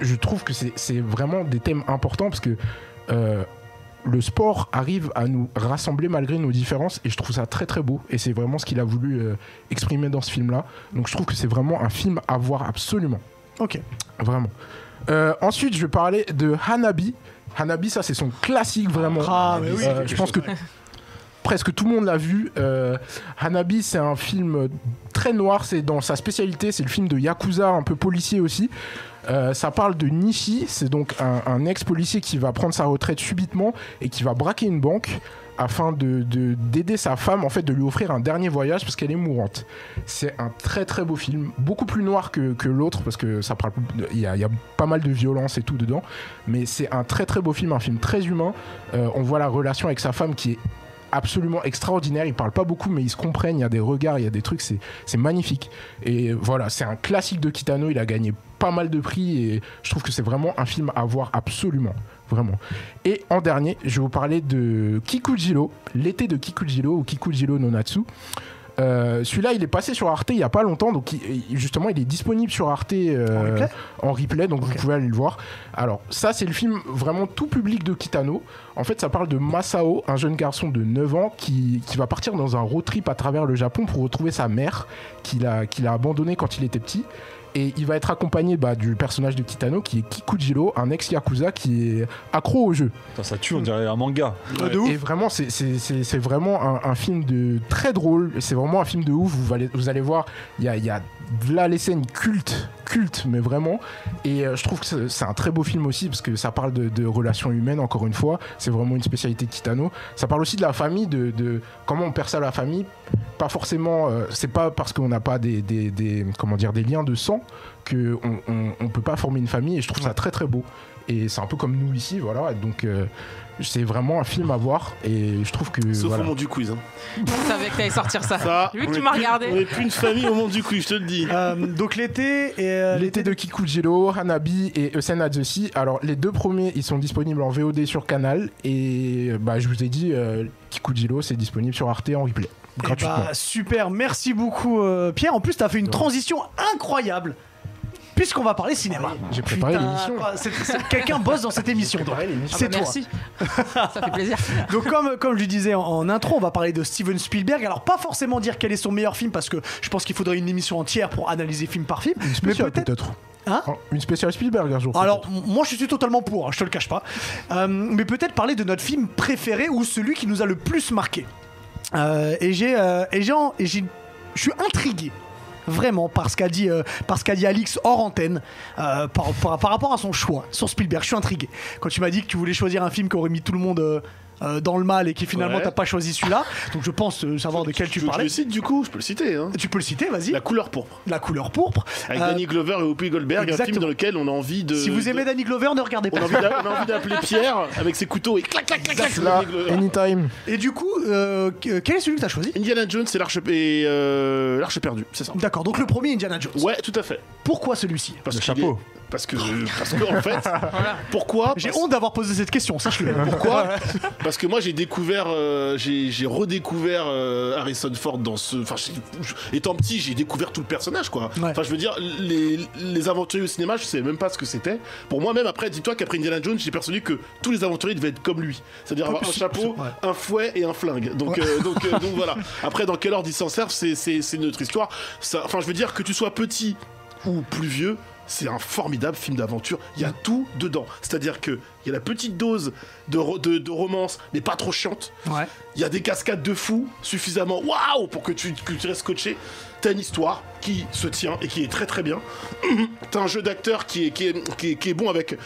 je trouve que c'est c'est vraiment des thèmes importants, parce que euh, le sport arrive à nous rassembler malgré nos différences, et je trouve ça très très beau. Et c'est vraiment ce qu'il a voulu euh, exprimer dans ce film-là. Donc je trouve que c'est vraiment un film à voir absolument. Ok. Vraiment. Ensuite, je vais parler de Hanabi. Hanabi, ça c'est son classique vraiment. Ah, mais oui. Euh, je pense que presque tout le monde l'a vu. Euh, Hanabi, c'est un film très noir. C'est dans sa spécialité, c'est le film de yakuza, un peu policier aussi. Euh, ça parle de Nishi, c'est donc un, un ex-policier qui va prendre sa retraite subitement et qui va braquer une banque afin de de- d'aider sa femme, en fait, de lui offrir un dernier voyage parce qu'elle est mourante. C'est un très très beau film, beaucoup plus noir que, que l'autre parce que ça parle, il y, a, pas mal de violence et tout dedans, mais c'est un très très beau film, un film très humain. Euh, on voit la relation avec sa femme qui est absolument extraordinaire. Ils parlent pas beaucoup, mais ils se comprennent. Il y a des regards, il y a des trucs. C'est magnifique. Et voilà, c'est un classique de Kitano. Il a gagné pas mal de prix et je trouve que c'est vraiment un film à voir absolument. Vraiment. Et en dernier, je vais vous parler de Kikujiro, l'été de Kikujiro ou Kikujiro no Natsu. Euh, Celui-là, il est passé sur Arte il y a pas longtemps, donc il- justement, il est disponible sur Arte euh, En replay en replay, donc vous pouvez aller le voir. Alors, ça, c'est le film vraiment tout public de Kitano. En fait, ça parle de Masao, un jeune garçon de 9 ans qui, qui va partir dans un road trip à travers le Japon pour retrouver sa mère qu'il a, qu'il a abandonnée quand il était petit. Et il va être accompagné bah, du personnage de Kitano qui est Kikujiro, un ex-yakuza qui est accro au jeu. Putain, ça tue, on dirait un manga. de ouf. Et vraiment, c'est- c'est c'est- c'est vraiment un, un film de très drôle. C'est vraiment un film de ouf. Vous allez, vous allez voir, il y a, il y a là les scènes cultes, cultes, mais vraiment. Et euh, je trouve que c'est- un très beau film aussi parce que ça parle de, de relations humaines. Encore une fois, c'est vraiment une spécialité de Kitano. Ça parle aussi de la famille, de, de comment on perçoit la famille. Pas forcément, euh, c'est pas parce qu'on n'a pas des, des- des- comment dire, des liens de sang, enfants que on, on, on peut pas former une famille et je trouve ça très très beau. Et c'est un peu comme nous ici, voilà. Donc euh, c'est vraiment un film à voir et je trouve que Sauf voilà. au moment du quiz. Hein. Je savais que t'allais sortir ça. Ça, Vu que on tu m'as regardé. On est plus une famille au moment du quiz, je te le dis. Euh, donc l'été et euh, L'été de Kikujiro, Hanabi et Eusen Atsushi. Alors les deux premiers, ils sont disponibles en VOD sur Canal et euh, bah je vous ai dit euh, Kikujiro, c'est disponible sur Arte en replay gratuitement. bah, super, merci beaucoup euh, Pierre. En plus, tu as fait une transition incroyable. Puisqu'on va parler cinéma. J'ai préparé l'émission. c'est- c'est- Quelqu'un bosse dans cette émission. donc. Ah C'est bah, toi. Merci. ça fait plaisir. Donc comme, comme je lui disais en, en intro, on va parler de Steven Spielberg. Alors pas forcément dire quel est son meilleur film parce que je pense qu'il faudrait une émission entière pour analyser film par film. Une Mais spéciale peut-être. Hein Oh, Une spéciale Spielberg un jour. Alors moi je suis totalement pour, hein, je te le cache pas. Euh, mais peut-être parler de notre film préféré ou celui qui nous a le plus marqué. Euh, et j'ai euh, et j'ai je suis intrigué. Vraiment, par ce qu'a dit, euh, dit Alix hors antenne, par, par- par rapport à son choix sur Spielberg, je suis intrigué. Quand tu m'as dit que tu voulais choisir un film qui aurait mis tout le monde euh, euh, dans le mal et qui finalement Ouais. t'as pas choisi celui-là, donc je pense euh, savoir de quel tu veux que je parlais. le cite du coup, je peux le citer. Hein. Tu peux le citer, vas-y. La La, couleur pourpre. couleur pourpre. Avec Euh, Danny Glover et Whoopi Goldberg, un film exactement. dans lequel on a envie de. si vous aimez de- Danny Glover, ne regardez pas. on a envie d'appeler Pierre avec ses couteaux et clac clac clac clac. Là, anytime. Et du coup, euh, quel est celui que t'as choisi? Indiana Jones et l'arche et euh, l'arche perdue, c'est ça. D'accord, donc le premier Indiana Jones. Ouais, tout à fait. Pourquoi celui-ci? Parce Le chapeau. est- Parce que, parce que en fait, pourquoi J'ai honte d'avoir posé cette question, sache-le. Pourquoi Parce que moi j'ai découvert, euh, j'ai j'ai redécouvert euh, Harrison Ford dans ce. Enfin, j'ai- étant petit, j'ai découvert tout le personnage, quoi. Ouais. Enfin, je veux dire, les, les aventuriers au cinéma, je savais même pas ce que c'était. Pour moi, même après, dis-toi qu'après Indiana Jones, j'ai persuadé que tous les aventuriers devaient être comme lui, c'est-à-dire avoir un chapeau, un fouet et un flingue. Donc, euh, donc, euh, donc voilà. Après, dans quel ordre ils s'en servent, c'est c'est- c'est notre histoire. Ça- Enfin, je veux dire que tu sois petit ou plus vieux, c'est un formidable film d'aventure. Il y a tout dedans. C'est-à-dire que il y a la petite dose de, ro- de, de romance, mais pas trop chiante. Ouais. Il y a des cascades de fou suffisamment waouh pour que tu, que tu restes scotché. T'as une histoire qui se tient et qui est très très bien. T'as un jeu d'acteur qui est, qui, est, qui, est, qui est bon avec.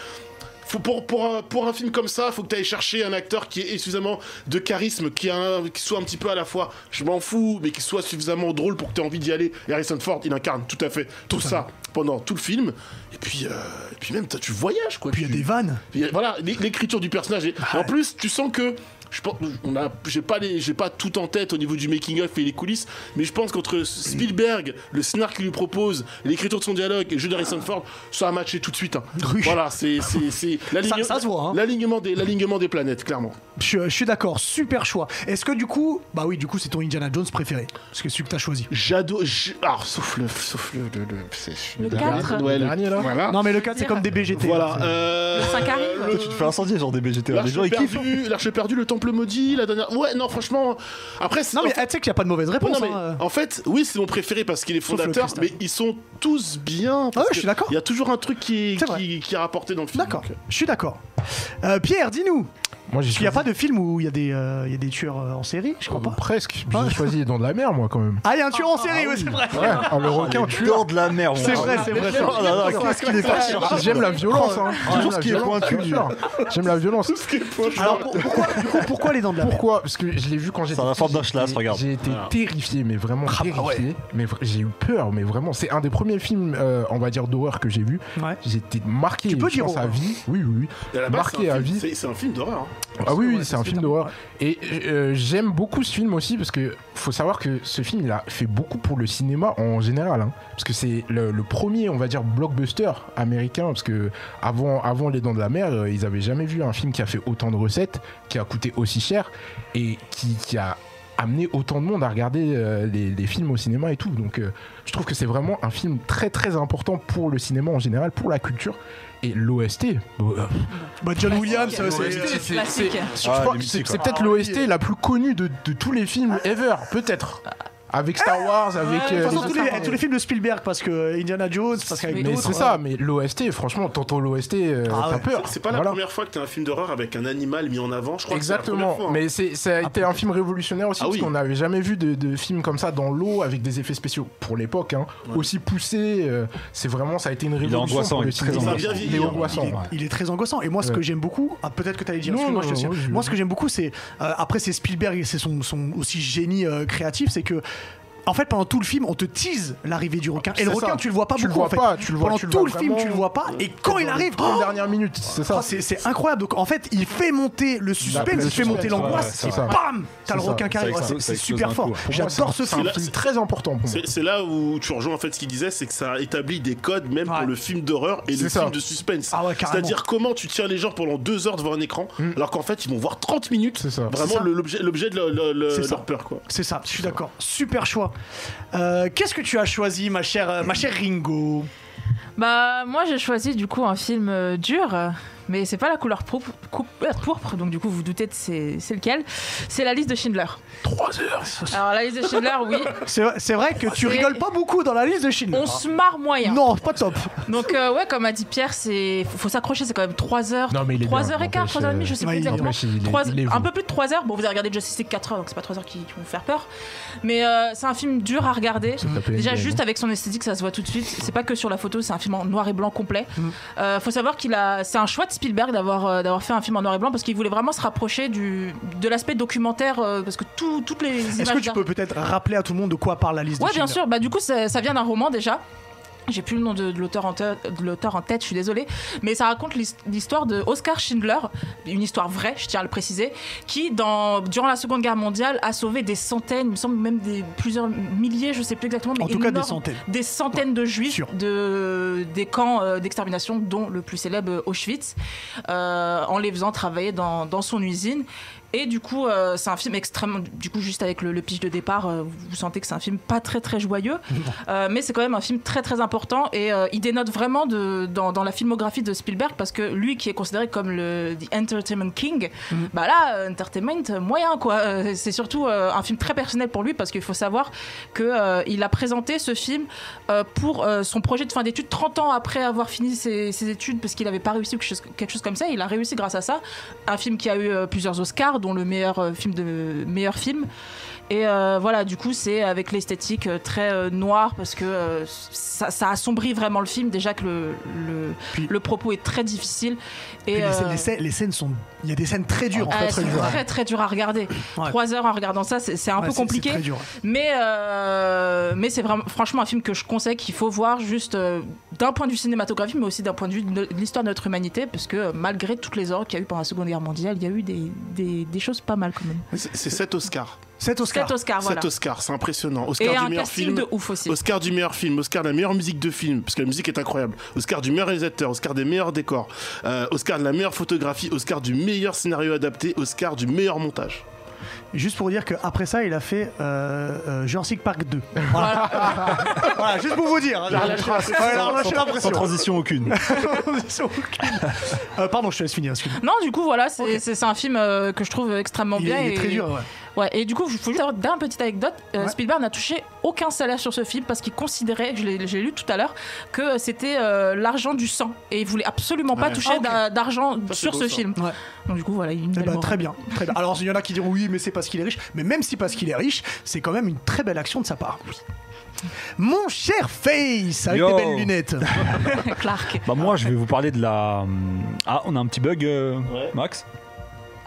Faut pour, pour, un, pour un film comme ça, faut que tu ailles chercher un acteur qui ait suffisamment de charisme, qui, a un- qui soit un petit peu à la fois, je m'en fous, mais qui soit suffisamment drôle pour que tu aies envie d'y aller. Et Harrison Ford, il incarne tout à fait tout ça pendant tout le film. Et puis, euh, et puis même, t'as- tu voyages quoi. Puis il y a des vannes. a- Voilà, l'é- l'écriture du personnage. est- Ah En plus, tu sens que. Je pense, on a, j'ai pas les, j'ai pas tout en tête au niveau du making of et les coulisses, mais je pense qu'entre Spielberg, le scénar qu'il lui propose, l'écriture de son dialogue et le jeu d'Harrison Ford, ça a matché tout de suite. hein. Oui. Voilà, c'est, c'est, l'alignement- ça se voit, hein. l'alignement des, l'alignement des planètes, clairement. Je, je suis d'accord, super choix. Est-ce que du coup, bah oui, du coup, c'est ton Indiana Jones préféré? Parce que c'est celui que t'as choisi. J'adore, alors sauf le, sauf le, le, le- c'est- Le dernier- 4. ouais, Le le- dernier, là Voilà. Non, mais le 4, c'est comme des BGT. Voilà. hein, euh, Le cinq arrive. le- Toi, tu te fais incendier genre des BGT. Les L'arche gens ils kiffent. l'arche perdue, le temple maudit, la dernière. Ouais, non, franchement. Après, c'est- Non, mais ah, tu sais qu'il n'y a pas de mauvaise réponse. non, mais hein. en fait, oui, c'est mon préféré parce qu'il est fondateur, mais ils sont tous bien. parce ouais, je suis d'accord. Il y a toujours un truc qui est, qui, qui est rapporté dans le film. D'accord, euh. je suis d'accord. Euh, Pierre, dis-nous. Moi qu'il n'y a pas de film où il y, a des, euh, il y a des tueurs euh, en série, je crois Euh, pas. Presque. J'ai choisi les dents de la mer moi quand même. Ah, il y a un tueur en série, ouais, c'est vrai. Ouais, ah, le requin tue. dents de la mer. C'est vrai, c'est vrai. c'est vrai. Oh qu'est-ce qu'il est parti chercher J'aime la violence, hein. La ce qui est violence, pointu. J'aime la violence. Alors, pour- pourquoi, du coup, pourquoi les dents de la mer? Pourquoi? Parce que je l'ai vu quand j'étais. A la forme d'un schlass, regarde. J'ai été terrifié, mais vraiment Ah, bah terrifié. Mais j'ai eu peur, mais vraiment. C'est un des premiers films, on va dire, d'horreur que j'ai vu. Été marqué. Tu peux dire à vie. Oui, oui, oui. Marqué c'est à film- vie. C'est c'est un film d'horreur. Ah oui, oui, c'est un film d'horreur. Et euh, j'aime beaucoup ce film aussi parce que faut savoir que ce film il a fait beaucoup pour le cinéma en général. hein. parce que c'est le, le premier, on va dire, blockbuster américain. Parce que avant, avant Les Dents de la Mer, euh, ils avaient jamais vu un film qui a fait autant de recettes, qui a coûté aussi cher et qui, qui a amené autant de monde à regarder euh, les, les films au cinéma et tout. Donc je trouve que c'est vraiment un film très très important pour le cinéma en général, pour la culture. Et l'OST, Bah, John Williams, c'est. c'est- Classique. je crois les que c'est musiques, c'est quoi. peut-être Ah, l'OST la plus connue de, de tous les films ever, peut-être. Avec Star Wars, avec. De toute euh, façon, les tous les, tous les films de Spielberg, parce que Indiana Jones, parce qu'avec Mais c'est ça, mais l'OST, franchement, t'entends l'OST, euh, Ah t'as ouais. peur. C'est pas la Voilà. première fois que t'as un film d'horreur avec un animal mis en avant, je crois. que c'est la Exactement, fois, hein. mais c'est, ça a été un film révolutionnaire aussi Ah parce oui. qu'on n'avait jamais vu de, de film comme ça dans l'eau avec des effets spéciaux pour l'époque, hein, aussi poussés. euh, c'est vraiment, ça a été une révolution. angoissant, pour le il très angoissant. Il est angoissant. Il est, très angoissant. Et moi, ce que j'aime beaucoup, ah, peut-être que tu allais dire, Moi, ce que j'aime beaucoup, c'est. euh, après, c'est Spielberg et c'est son, son aussi génie euh, créatif, c'est que. En fait, pendant tout le film, on te tease l'arrivée du requin. Et le requin, ça. tu le vois pas Tu le beaucoup. vois en fait. pas, tu le vois- Pendant tu le tout vois le film, tu le vois pas. Et quand il arrive, oh dernière minute, c'est ça. Oh, c'est c'est incroyable. Donc en fait, il fait monter le suspense, il fait suspense, monter l'angoisse, et bam, t'as le requin qui arrive. Ouais, C'est super fort. moi, J'adore c'est ce film. C'est très important pour moi. C'est là où tu rejoins en fait ce qu'il disait, c'est que ça établit des codes même pour le film d'horreur et le film de suspense. Ah. C'est-à-dire comment tu tiens les gens pendant deux heures devant un écran, alors qu'en fait ils vont voir 30 minutes. C'est ça. C'est Vraiment l'objet de, leur peur quoi. C'est ça, je suis d'accord. Super choix. Euh, Qu'est-ce que tu as choisi, ma chère, ma chère Ringo? Bah, moi j'ai choisi du coup un film euh, dur, mais c'est pas la couleur pourpre, euh, pourpre, donc du coup vous vous doutez de c'est c'est lequel. C'est la liste de Schindler. Trois heures. Alors la liste de Schindler, oui, C'est vrai- c'est vrai que tu rigoles pas beaucoup dans la liste de Schindler. on se marre moyen. Non, pas top. Donc euh, ouais, comme a dit Pierre, c'est faut, faut s'accrocher, c'est quand même 3 heures, Non, mais il est 3 bien, heures et quart, n'empêche, 3 heures et demie, je sais ouais, plus exactement. n'empêche, il est- Trois- il est un peu plus de 3 heures. Bon, vous avez regardé Justice League 4 heures, donc c'est pas 3 heures qui, qui vont faire peur. Mais euh, c'est un film dur à regarder. Déjà, juste avec son esthétique, ça se voit tout de suite. C'est pas que sur la photo, c'est un film en noir et blanc complet. Mm. Euh, faut savoir qu'il a, c'est un choix de Spielberg d'avoir euh, d'avoir fait un film en noir et blanc parce qu'il voulait vraiment se rapprocher du de l'aspect documentaire euh, parce que tout- toutes les. Est-ce que tu peux peut-être rappeler à tout le monde de quoi parle la liste de Ouais, bien Schindler sûr. Bah, du coup, ça, ça vient d'un roman déjà. J'ai plus le nom de, de l'auteur en, tête, je suis désolée. Mais ça raconte l'his- l'histoire de Oscar Schindler, une histoire vraie, je tiens à le préciser, qui, dans, durant la Seconde Guerre mondiale, a sauvé des centaines, il me semble même des plusieurs milliers, je sais plus exactement, mais En tout cas, des centaines. des centaines de juifs sûr. de, des camps euh, d'extermination, dont le plus célèbre Auschwitz, euh, en les faisant travailler dans, dans son usine. Et du coup, euh, c'est un film extrêmement. Du coup, juste avec le, le pitch de départ, euh, vous sentez que c'est un film pas très très joyeux, Euh, mais c'est quand même un film très très important et il dénote vraiment de, dans, dans la filmographie de Spielberg parce que lui qui est considéré comme le the entertainment king, bah là, entertainment moyen quoi. C'est surtout un film très personnel pour lui parce qu'il faut savoir que il a présenté ce film pour son projet de fin d'études 30 ans après avoir fini ses, ses études parce qu'il n'avait pas réussi quelque chose, quelque chose comme ça. Il a réussi grâce à ça. Un film qui a eu plusieurs Oscars, dont le meilleur euh, film de meilleur film. Et euh, voilà, du coup, c'est avec l'esthétique euh, très euh, noire parce que euh, ça, ça assombrit vraiment le film. Déjà que le, le, Puis- le propos est très difficile. Et les, scènes- euh, les scènes, les scènes sont. Il y a des scènes très dures en ah, fait. c'est très dures. très très dur à regarder. Ouais. Trois heures en regardant ça, c'est un Ouais, peu compliqué. très dur. Mais, euh, mais c'est vraiment, franchement un film que je conseille, qu'il faut voir juste euh, d'un point de vue cinématographique, mais aussi d'un point de vue de l'histoire de notre humanité, parce que malgré toutes les horreurs qu'il y a eu pendant la Seconde Guerre mondiale, il y a eu des, des, des choses pas mal quand même. C'est c'est 7 Oscars. Cet Oscar. Cet Oscar, voilà. 7 Oscars, c'est impressionnant. Oscar Et du un meilleur film. de ouf aussi. Oscar du meilleur film, Oscar de la meilleure musique de film, parce que la musique est incroyable. Oscar du meilleur réalisateur, Oscar des meilleurs décors, euh, Oscar de la meilleure photographie, Oscar du meilleur scénario adapté, Oscar du meilleur montage. Juste pour dire qu'après ça, il a fait euh, euh, Jurassic Park 2. Voilà. Voilà, juste pour vous dire. hein. Ouais, Sans transition aucune. Transition aucune. Euh, pardon, je te laisse finir. Non, du coup, voilà, c'est un film euh, que je trouve extrêmement Il, bien. est- il est et- très dur, ouais. Ouais, et du coup, il faut juste savoir d'un petite anecdote. euh, Ouais. Spielberg n'a touché aucun salaire sur ce film parce qu'il considérait, je l'ai je lu tout à l'heure, que c'était euh, l'argent du sang et il voulait absolument pas Ouais. toucher Ah, d'argent sur beau, ce ça. film. Ouais. Donc du coup, voilà, il y a une Eh belle morale. très bien, très bien. Alors il y en a qui diront oui, mais c'est parce qu'il est riche. Mais même si parce qu'il est riche, c'est quand même une très belle action de sa part. Mon cher Face, avec Yo. tes belles lunettes. Clark. Bah moi je vais vous parler de la... hum, Ah on a un petit bug euh, Ouais. Max?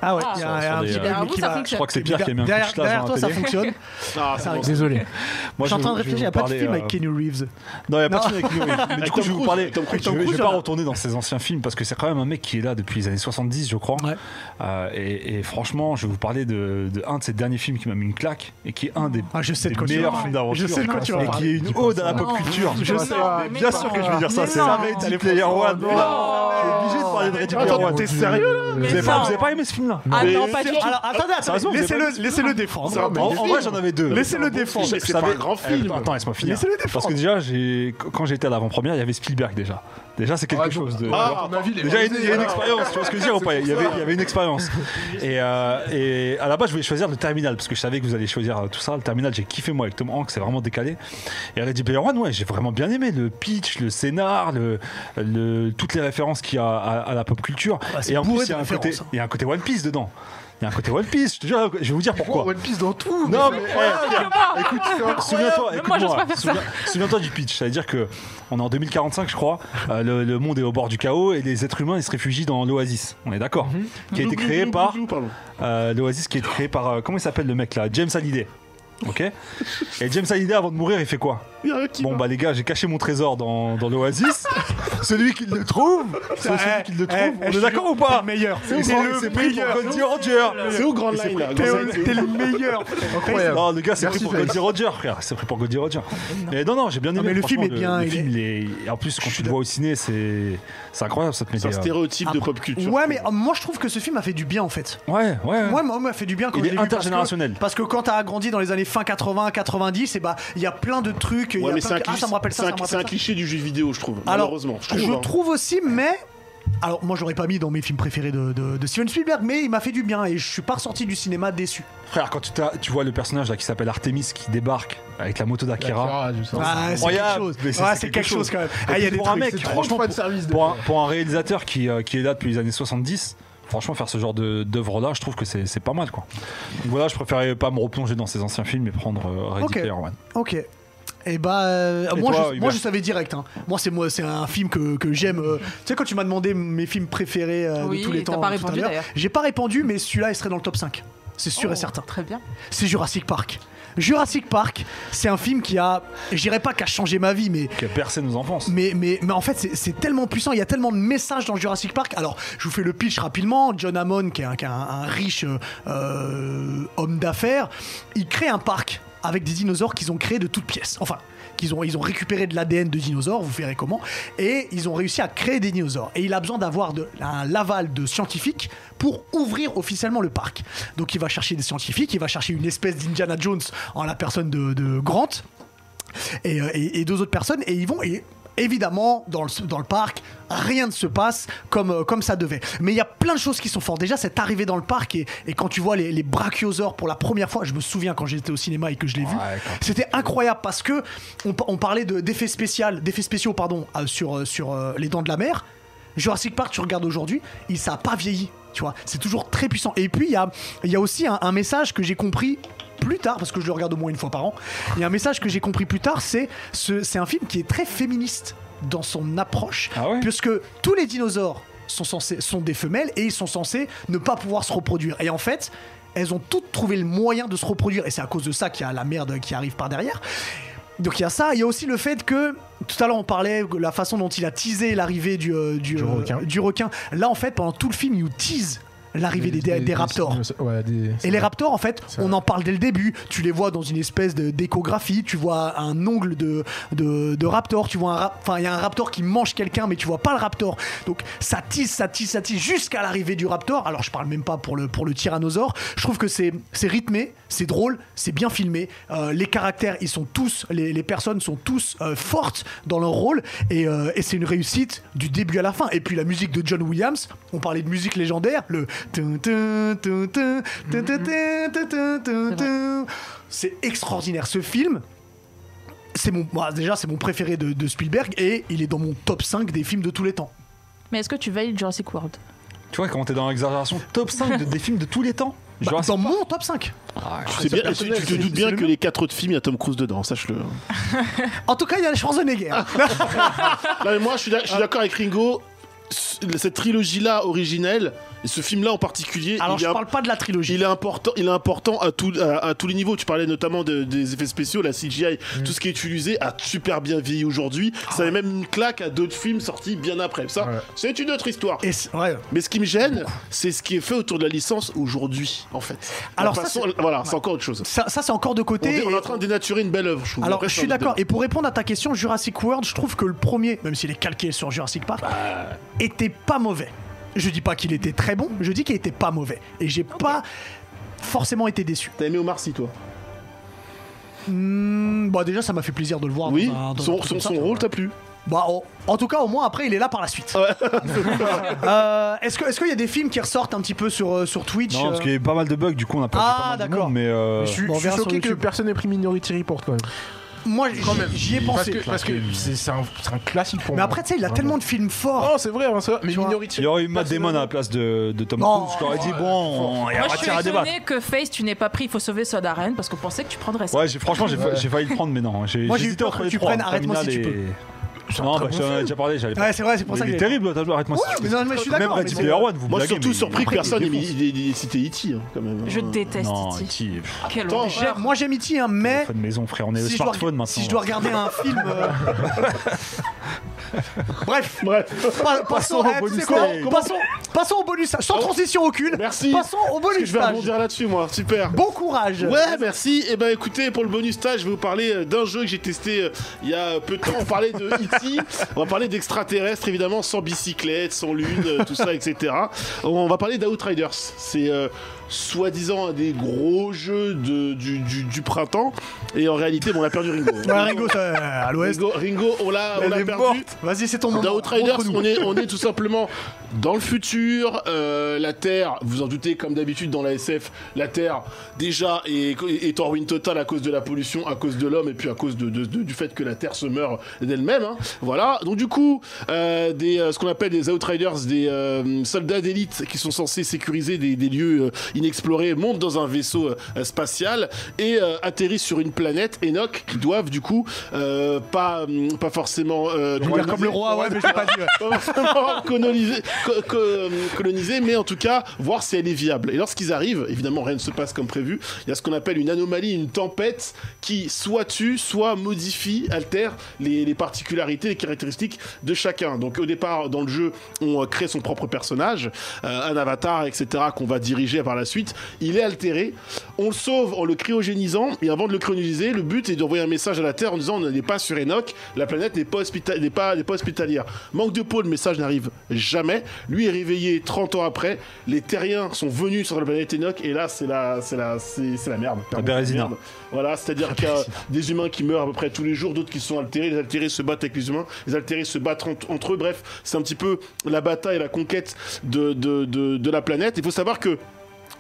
Ah ouais, Ah. il y a un, petit euh, bug, qui va- Je crois que c'est Pierre qui a mis un Derrière, derrière toi, ça fonctionne. Ah. Désolé. Moi, je suis en train de réfléchir, il n'y a pas de film euh, avec Kenny Reeves. Non, il n'y a pas de film avec Keanu Reeves. Mais du coup, je vais vous parler. Je Tom vais, pas retourner dans ses anciens films parce que c'est quand même un mec qui est là depuis les années 70, je crois. Euh, et, franchement, je vais vous parler de, de un de ses derniers films qui m'a mis une claque et qui est un des, Ah, meilleurs films d'aventure. Je sais de quoi tu vas Et qui est une ode à la pop culture. Je sais. Bien sûr que je vais dire ça, c'est. Ready Player One. Non. Je suis obligé de parler de Ready Player Attends, One. t'es sérieux là? Vous Mais avez, pas, aimé ce Ah Mais non, pas c'est- du tout. Alors attendez, attendez, laissez-le laissez-le défendre. En, en film. vrai, j'en avais deux. Laissez-le défendre. C'est savais- pas un grand film. Attends, laisse-moi finir. Laissez-le défendre. Parce que déjà, j'ai quand j'étais à l'avant-première, il y avait Spielberg déjà. Déjà, c'est quelque Ah, chose de. Ah, il est Déjà, il y a une- expérience, tu vois ce que je veux dire ou pas? Il y, avait, il y avait une expérience. Et, euh, et à la base, je voulais choisir le Terminal parce que je savais que vous alliez choisir euh, tout ça. Le Terminal, j'ai kiffé moi avec Tom Hanks, c'est vraiment décalé. Et Ready Player One, ouais, j'ai vraiment bien aimé le pitch, le scénar, le, le- toutes les références qu'il y a à, à la pop culture. C'est et en plus, il y, a de un côté, références, hein. il y a un côté One Piece dedans. Il y a un côté One Piece, je te jure, je vais vous dire pourquoi. One Piece dans tout. Non, mais c'est eh, écoute, souviens-toi, Mais ça. souviens- souviens-toi du pitch, c'est-à-dire que on est en 2045, je crois, euh, le, le monde est au bord du chaos et les êtres humains ils se réfugient dans l'Oasis. On est d'accord Qui a été créé par euh, l'Oasis, qui a été créé par euh, comment il s'appelle le mec là, James Hallyday. Ok? Et James Hallyday, avant de mourir, il fait quoi? Il y a un qui Bon, va. bah, les gars, j'ai caché mon trésor dans, dans l'oasis. Celui qui le trouve, c'est celui qui le trouve. Eh, On est d'accord ou pas le meilleur. C'est le meilleur. pour Goldie Roger. C'est où Grand Line T'es le meilleur. Incroyable. Non, le gars, c'est pris pour. Goldie Roger, frère. C'est pris pour Goldie Roger. Mais non, non, j'ai bien aimé. mais le film est bien, Le il film, En plus, quand tu le vois au ciné, c'est c'est incroyable. Ça te met C'est un stéréotype de pop culture. Ouais, mais euh, moi je trouve que ce film a fait du bien en fait. Ouais, ouais. Moi, moi, m'a fait du bien quand Il je est l'ai vu parce que- intergénérationnel. Parce que quand t'as grandi dans les années fin 80, 90, et bah il y a plein de trucs. il y Ouais, a mais plein c'est un de- Ah, cliché- ça me rappelle ça, c'est ça un- me c'est un ça. cliché du jeu vidéo, je trouve. Alors, Malheureusement. Je je trouve. hein. trouve aussi, mais. Alors, moi, j'aurais pas mis dans mes films préférés de, de- de Steven Spielberg, mais il m'a fait du bien et je suis pas ressorti du cinéma déçu. Frère, quand tu, tu vois le personnage là qui s'appelle Artemis qui débarque avec la moto d'Akira. Ah, c'est quelque chose. C'est- quelque quelque quand même. Ah, Il y a des pour un trucs. mec, franchement, trop de service de- Pour un, pour un réalisateur qui, euh, qui est là depuis les années 70, franchement, faire ce genre de- d'œuvre-là, je trouve que c'est c'est pas mal, quoi. Donc voilà, je préférais pas me replonger dans ses anciens films et prendre euh, Ready Ok. Player One. Ok. Et bah, euh, Et moi, toi, je, moi je savais direct. hein. Moi, c'est moi, c'est un film que, que j'aime. euh, tu sais, quand tu m'as demandé mes films préférés euh, Oui, de tous les temps, pas répondu, j'ai pas répondu, mais celui-là, il serait dans le top 5. C'est sûr Oh, et certain. Très bien. C'est Jurassic Park. Jurassic Park, c'est un film qui a, je dirais pas qu'a changé ma vie, mais Qui a bercé nos enfances. mais, mais, mais en fait, c'est- tellement puissant. Il y a tellement de messages dans Jurassic Park. Alors, je vous fais le pitch rapidement. John Hammond, qui est un, qui est un- un riche euh, homme d'affaires, il crée un parc avec des dinosaures qu'ils ont créés de toutes pièces. Enfin, qu'ils ont, ils ont récupéré de l'ADN de dinosaures, vous verrez comment, et ils ont réussi à créer des dinosaures. Et il a besoin d'avoir un laval de scientifiques pour ouvrir officiellement le parc. Donc il va chercher des scientifiques, il va chercher une espèce d'Indiana Jones en la personne de, de Grant, et, euh, deux autres personnes et ils vont et évidemment dans le, dans le parc rien ne se passe comme, euh, comme ça devait mais il y a plein de choses qui sont fortes déjà cette arrivée dans le parc et, et quand tu vois les, les brachiosaures pour la première fois je me souviens quand j'étais au cinéma et que je l'ai vu Ouais, c'était incroyable parce que on, pa- on parlait de- d'effets spéciaux d'effets spéciaux pardon euh, sur, euh, sur euh, les dents de la mer Jurassic Park, tu regardes aujourd'hui, il ça a pas vieilli, tu vois. C'est toujours très puissant. Et puis il y a, y a aussi un, un message que j'ai compris plus tard, parce que je le regarde au moins une fois par an. Il y a un message que j'ai compris plus tard, c'est ce, c'est un film qui est très féministe dans son approche, Ah ouais puisque tous les dinosaures sont censés sont des femelles et ils sont censés ne pas pouvoir se reproduire. Et en fait, elles ont toutes trouvé le moyen de se reproduire, et c'est à cause de ça qu'il y a la merde qui arrive par derrière. Donc il y a ça, il y a aussi le fait que tout à l'heure on parlait de la façon dont il a teasé l'arrivée du, euh, du, Du euh, requin. du requin. Là en fait pendant tout le film il nous tease l'arrivée des, des- des raptors. Ouais, des- Et les raptors, en fait, on en parle dès le début. Tu les vois dans une espèce d'échographie. Tu vois un ongle de, de, de raptor. Tu vois enfin, il y a un raptor qui mange quelqu'un, mais tu vois pas le raptor. Donc ça tisse, ça tisse, ça tisse jusqu'à l'arrivée du raptor. Alors je parle même pas pour le, pour le tyrannosaure. Je trouve que c'est c'est rythmé, c'est drôle, c'est bien filmé. Euh, les caractères, ils sont tous, les, les personnes sont tous euh, fortes dans leur rôle. Et, euh, et c'est une réussite du début à la fin. Et puis la musique de John Williams, on parlait de musique légendaire, le c'est extraordinaire ce film. C'est mon, déjà, c'est mon préféré de, Spielberg et il est dans mon top 5 des films de tous les temps. Mais est-ce que tu valides Jurassic World? Tu vois, quand t'es dans l'exagération top 5 des films de tous les temps? Bah, Jurassic dans mon top 5. Ah, tu, bien- te doutes bien que les quatre autres films, il y a Tom Cruise dedans, sache-le. En tout cas, il y a Schwarzenegger. Non, mais moi, je suis d'accord avec Ringo. Cette trilogie-là originelle, et ce film-là en particulier, Alors il, je est, parle pas de la trilogie. il est important, il est important à, tout- à, à tous les niveaux. Tu parlais notamment de- des effets spéciaux, la CGI, tout ce qui est utilisé a super bien vieilli aujourd'hui. Ça avait même une claque à d'autres films sortis bien après. Ça, Ouais. c'est une autre histoire. Et ouais. Mais ce qui me gêne, c'est ce qui est fait autour de la licence aujourd'hui, en fait. Alors ça, façon- voilà, c'est encore autre chose. Ça, ça, c'est encore de On, côté. on est en train de dénaturer une belle œuvre, je trouve. Alors, Après, je suis d'accord. Et pour répondre à ta question, Jurassic World, je trouve que le premier, même s'il est calqué sur Jurassic Park, était pas mauvais. Je dis pas qu'il était très bon, je dis qu'il était pas mauvais. Et j'ai pas forcément été déçu. T'as aimé Omar Sy, toi? Hmm, bah déjà, ça m'a fait plaisir de le voir. Oui, dans un- dans un son, ça, rôle t'a plu? Bah, en, en tout cas, au moins après, il est là par la suite. Euh, est-ce que est-ce qu'il y a des films qui ressortent un petit peu sur euh, sur Twitch Non, parce euh, qu'il y a eu pas mal de bugs, du coup on a pas Ah, d'accord. mais euh, Je suis, Bon, je choqué que YouTube. personne n'ait pris Minority Report quand même. Moi, j'y j'y ai pensé. parce que c'est un, classique pour Mais moi. après, tu sais, il a tellement de films forts. Oh, c'est vrai, hein, c'est vrai. Mais. Minority il y aurait eu Matt Damon à la place de, de Tom Non, Cruise. Je t'aurais dit, bon, il y a Moi, je suis matière à débattre. que Face, tu n'aies pas pris Il faut sauver Soda Ren parce qu'on pensait que tu prendrais ça. Ouais, franchement, j'ai fa- j'ai failli le prendre, mais non. J'ai Moi, j'ai eu peur entre que tu prennes Arrête-moi si tu Non, bah, bon j'en ai déjà parlé, j'allais pas. Ouais, c'est vrai, c'est pour ça que il est terrible, Otaru, arrête-moi. Ouais, mais non, mais je suis Même d'accord. Ready mais Player One, vous Moi, blaguez, surtout mais- surpris que personne il ait est mis- il cité E.T. hein, quand même. Je hein. déteste Non, E.T. E.T. Quelle Attends, horreur. Moi j'aime E.T. hein, mais Téléphone maison, frère, on est au si je, dois, smartphone maintenant. si je dois regarder un film. euh, Bref, Bref. pa- passons, au eh, tu bonus sais quoi stage. passons, passons au bonus stage, sans ouais. transition aucune. Merci. Passons au Parce que bonus je vais stage. rebondir là-dessus, moi. Super. Bon courage. Ouais, merci. Et ben écoutez, pour le bonus stage, je vais vous parler euh, d'un jeu que j'ai testé euh, il y a peu de temps. On parlait de E.T. On va parler d'extraterrestres, évidemment, sans bicyclette, sans lune, tout ça, etc. On va parler d'Outriders. C'est euh, soi-disant un des gros jeux de- du, du- du printemps. Et en réalité, bon, on a perdu Ringo. Ouais, Ringo, ça, à l'ouest. Ringo, Ringo, on l'a perdu. Vas-y, c'est ton moment. Dans Outriders, on est, on est tout simplement dans le futur. euh, la Terre, vous en doutez, comme d'habitude dans la SF, la Terre déjà est, est en ruine totale à cause de la pollution, à cause de l'homme et puis à cause de, de- de- du fait que la Terre se meurt d'elle-même. hein. Voilà. Donc du coup, euh, des, euh, ce qu'on appelle des Outriders, des euh, soldats d'élite qui sont censés sécuriser des, des lieux inexplorés, montent dans un vaisseau euh, spatial et euh, atterrissent sur une planète, Enoch, qui doivent du coup euh, pas, hum, pas forcément comme le roi, ouais, mais je l'ai pas dit. ouais. pas forcément coloniser, co- co- coloniser, mais en tout cas voir si elle est viable. Et lorsqu'ils arrivent, évidemment rien ne se passe comme prévu. Il y a ce qu'on appelle une anomalie, une tempête qui soit tue, soit modifie, altère les, les particularités, les caractéristiques de chacun. Donc au départ dans le jeu, on crée son propre personnage, un avatar, etc. qu'on va diriger par la suite. Il est altéré. On le sauve en le cryogénisant et avant de le cryogéniser, le but est d'envoyer un message à la Terre en disant on n'est pas sur Enoch, la planète n'est pas, hospita- n'est pas, n'est pas hospitalière. Manque de peau, le message n'arrive jamais. Lui est réveillé 30 ans après. Les Terriens sont venus sur la planète Enoch et là c'est la, c'est la, c'est, c'est la merde. Pardon, Bérésina. merde. Voilà, c'est-à-dire qu'il y a des humains qui meurent à peu près tous les jours, d'autres qui sont altérés. Les altérés se battent avec les humains, les altérés se battent entre, entre eux. Bref, c'est un petit peu la bataille, la conquête de, de, de, de la planète. Il faut savoir que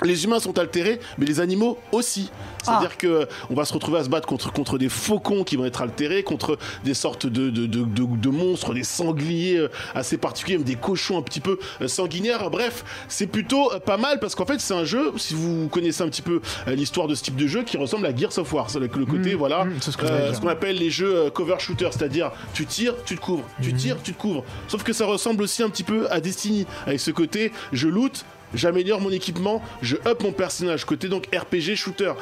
les humains sont altérés, mais les animaux aussi. C'est-à-dire que on va se retrouver à se battre contre, contre des faucons qui vont être altérés, contre des sortes de, de, de, de- monstres, des sangliers euh, assez particuliers, même des cochons un petit peu euh, sanguinaires. Bref, c'est plutôt euh, pas mal parce qu'en fait, c'est un jeu, si vous connaissez un petit peu l'histoire de ce type de jeu, qui ressemble à Gears of War. C'est le le côté, voilà, mmh, c'est ce euh, qu'on appelle les jeux cover shooter, c'est-à-dire tu tires, tu te couvres, tu Mhm. tires, tu te couvres. Sauf que ça ressemble aussi un petit peu à Destiny, avec ce côté je loot, j'améliore mon équipement, je up mon personnage, côté donc RPG shooter.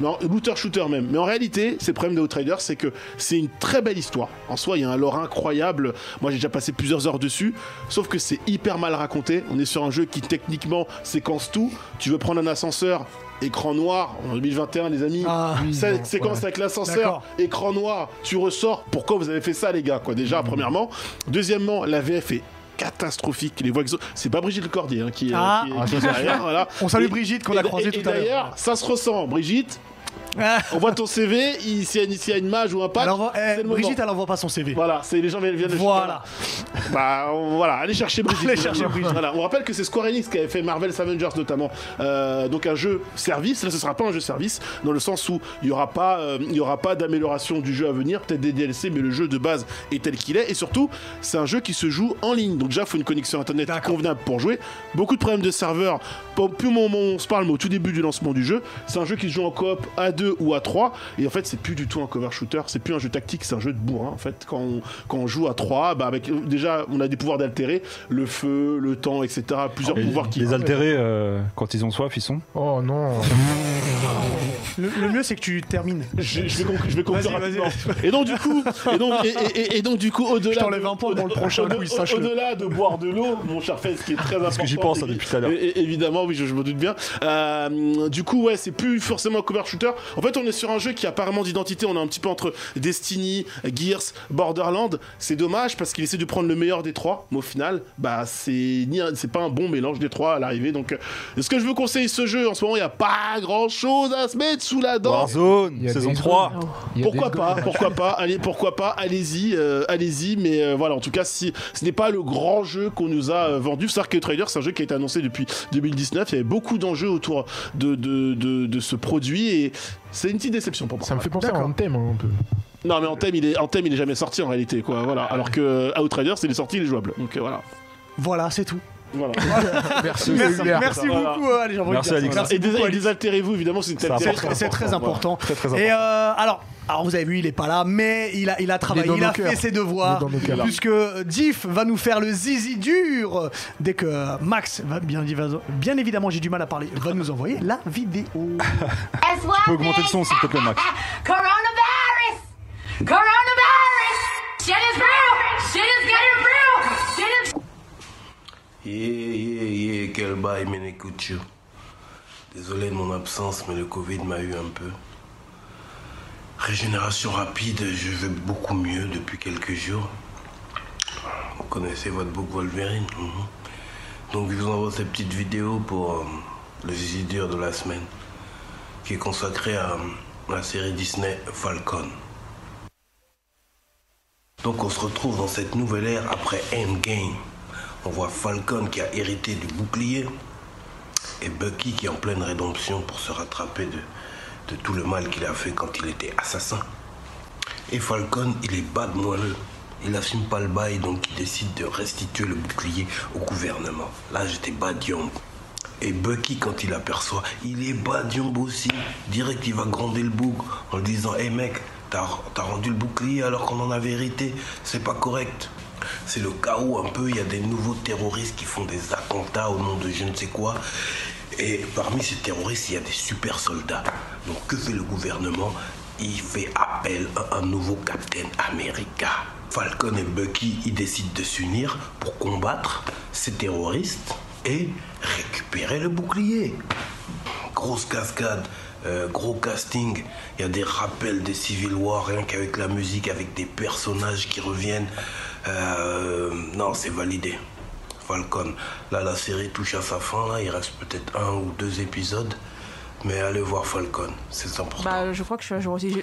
Non, looter shooter même. Mais en réalité, c'est le problème d'Outriders, c'est que c'est une très belle histoire. En soi, il y a un lore incroyable. Moi, j'ai déjà passé plusieurs heures dessus. Sauf que c'est hyper mal raconté. On est sur un jeu qui techniquement séquence tout. Tu veux prendre un ascenseur, écran noir en 2021, les amis. Ah, oui, Ça, bon, séquence ouais. avec l'ascenseur, écran noir, tu ressors. Pourquoi vous avez fait ça, les gars quoi Déjà, premièrement. Deuxièmement, la VF est catastrophique. Les voix exo- c'est pas Brigitte Lecordier hein, qui, est- Ah. qui est, Ah, qui est derrière. Voilà. On salue Et- Brigitte qu'on a croisée et- tout à l'heure. d'ailleurs, ça se ressent. Brigitte, on voit ton CV, il- s'il y, a une- s'il y a une mage ou un pack, envoie- eh. Brigitte, elle envoie pas son CV. Voilà, c'est les gens viennent viennent le Voilà. Bah on- voilà, allez chercher Brigitte. Allez chercher Brigitte. Voilà, on rappelle que c'est Square Enix qui avait fait Marvel's Avengers notamment. Euh, donc un jeu service. Là, ce sera pas un jeu service dans le sens où il y aura pas, euh, il y aura pas d'amélioration du jeu à venir, peut-être des DLC, mais le jeu de base est tel qu'il est. Et surtout, c'est un jeu qui se joue en ligne. Donc déjà, il faut une connexion internet convenable pour jouer. Beaucoup de problèmes de serveurs. Pas plus au moment où on se parle, mais au tout début du lancement du jeu, c'est un jeu qui se joue en coop à 2 ou à 3 et en fait c'est plus du tout un cover shooter c'est plus un jeu tactique c'est un jeu de bourrin en fait quand on, quand on joue à 3 bah avec déjà on a des pouvoirs d'altérer le feu le temps etc plusieurs pouvoirs qui Les altérés, euh, quand ils ont soif, ils sont. Oh non. Le, le mieux, c'est que tu termines. je, je vais conclure, je vais conclure Vas-y, vas-y. rapidement. Et donc du coup, et donc, et, et- et- et donc du coup, au-delà, Je t'enlève de- un point pour le prochain au-. Au-delà de boire de l'eau, mon cher ce qui est très important. Parce que j'y pense hein, depuis tout à l'heure. et- et- évidemment, oui, je, je me doute bien. Euh, du coup, ouais, c'est plus forcément un cover shooter. En fait, on est sur un jeu qui a apparemment d'identité. On est un petit peu entre Destiny, Gears, Borderland. C'est dommage parce qu'il essaie de prendre le meilleur des trois, mais au final, bah, c'est ni un- c'est pas un bon mélange des trois à l'arrivée. Donc, euh, est-ce que je vous conseille ce jeu En ce moment, il n'y a pas grand-chose à se mettre sous la dent. Warzone, saison des 3. Il y a Pourquoi pas, pourquoi pas, allez, pourquoi pas, allez-y, euh, allez-y, mais euh, voilà, en tout cas, si ce n'est pas le grand jeu qu'on nous a euh, vendu, c'est que Trader, c'est un jeu qui a été annoncé depuis 2019, il y avait beaucoup d'enjeux autour de, de, de, de ce produit et c'est une petite déception pour moi. Ça me fait penser à. Anthem hein, un peu. Non, mais en thème, il est, en thème, il est jamais sorti en réalité, quoi, voilà, alors que Outriders, il est sorti, il est jouable, donc euh, voilà. Voilà, c'est tout. Voilà. Merci, Merci, Hubert. merci Voilà. beaucoup, euh, allez, j'envoie Merci, Alex. Et, dés- beaucoup, et Alex. désaltérez-vous, évidemment, c'est une C'est telle important. C'est très important. Très, très Et euh, alors, alors, vous avez vu, il est pas là, mais il a, il a travaillé, il, a cœurs. fait ses devoirs. Puisque Diff va nous faire le zizi dur dès que Max, va bien, bien évidemment, j'ai du mal à parler, va nous envoyer la vidéo. Tu peux augmenter le son, s'il te plaît, Max. Coronavirus! Coronavirus! Shit is real! Shit is getting real! Shit is Yeah, yeah, Menekuchu. Désolé de mon absence, mais le Covid m'a eu un peu. Régénération rapide, je vais beaucoup mieux depuis quelques jours. Vous connaissez votre bouc Wolverine mhm. Donc je vous envoie cette petite vidéo pour euh, le zizi dur de la semaine, qui est consacré à euh, la série Disney Falcon. Donc on se retrouve dans cette nouvelle ère après Endgame. On voit Falcon qui a hérité du bouclier et Bucky qui est en pleine rédemption pour se rattraper de, tout le mal qu'il a fait quand il était assassin. Et Falcon, il est bas de moelleux. Il assume pas le bail, donc il décide de restituer le bouclier au gouvernement. Là, j'étais badiombe. Et Bucky, quand il aperçoit, il est badiombe aussi. Direct, il va gronder le bouc en lui disant Hé mec, t'as t'as rendu le bouclier alors qu'on en avait hérité. C'est pas correct. C'est le chaos un peu. Il y a des nouveaux terroristes qui font des attentats au nom de je ne sais quoi. Et parmi ces terroristes, il y a des super soldats. Donc que fait le gouvernement? Il fait appel à un nouveau Captain America. Falcon et Bucky, ils décident de s'unir pour combattre ces terroristes et récupérer le bouclier. Grosse cascade, euh, gros casting. Il y a des rappels des Civil War, rien qu'avec la musique, avec des personnages qui reviennent. Euh, non, c'est validé. Falcon. Là, la série touche à sa fin. Là, il reste peut-être un ou deux épisodes. Mais allez voir Falcon, c'est important. Bah, je crois que je suis à jour aussi.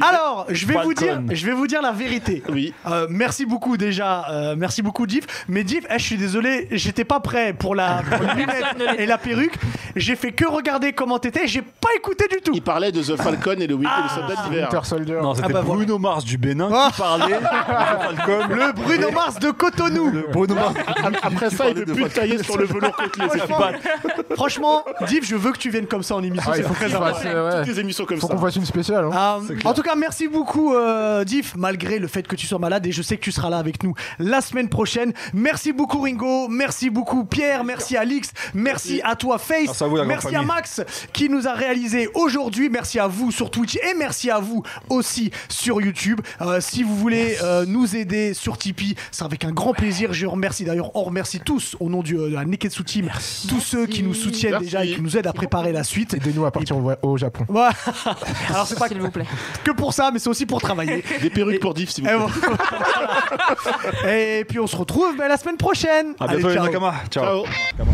Alors, je vais vous dire, je vais vous dire la vérité. Oui. Euh, merci beaucoup déjà, euh, merci beaucoup Diff. Mais Diff, eh, je suis désolé, j'étais pas prêt pour la, pour les lunettes et la perruque. J'ai fait que regarder comment t'étais, j'ai pas écouté du tout. Il parlait de The Falcon et le, Wi- et le soldat d'hiver. Winter Soldier. Non, c'était bah, voilà. Bruno Mars du Bénin Oh. qui parlait de Falcon. Le Bruno Mars de Cotonou. Le Bruno Mars. Après ça, il peut de plus tailler sur le velours côtelé. c'est Franchement, franchement, Diff, je veux que tu viennes comme ça en émission. Ah, c'est il faut très qu'il important. fasse, euh, ouais. Toutes les émissions comme Faut ça. qu'on fasse une spéciale. hein. Euh, en tout cas, merci beaucoup, euh, Diff, malgré le fait que tu sois malade et je sais que tu seras là avec nous la semaine prochaine. Merci beaucoup, Ringo. Merci beaucoup, Pierre. Merci, Alix. Merci à toi, Face. Merci à vous, la grande merci à. Max qui nous a réalisé aujourd'hui. Merci à vous sur Twitch et merci à vous aussi sur YouTube. Euh, si vous voulez euh, nous aider sur Tipeee, c'est avec un grand plaisir. Je remercie d'ailleurs, on remercie tous au nom du, euh, de la Neketsu Team, tous ceux qui nous soutiennent Merci. déjà et qui nous aident à préparer la suite. Aidez-nous à partir au, au Japon. Voilà. Alors c'est pas S'il vous plaît. que pour ça, mais c'est aussi pour travailler. Des perruques pour Diff, s'il vous Et, plaît. Et puis on se retrouve ben, la semaine prochaine. À Allez, bientôt les ciao. Nakama. Ciao. Ciao.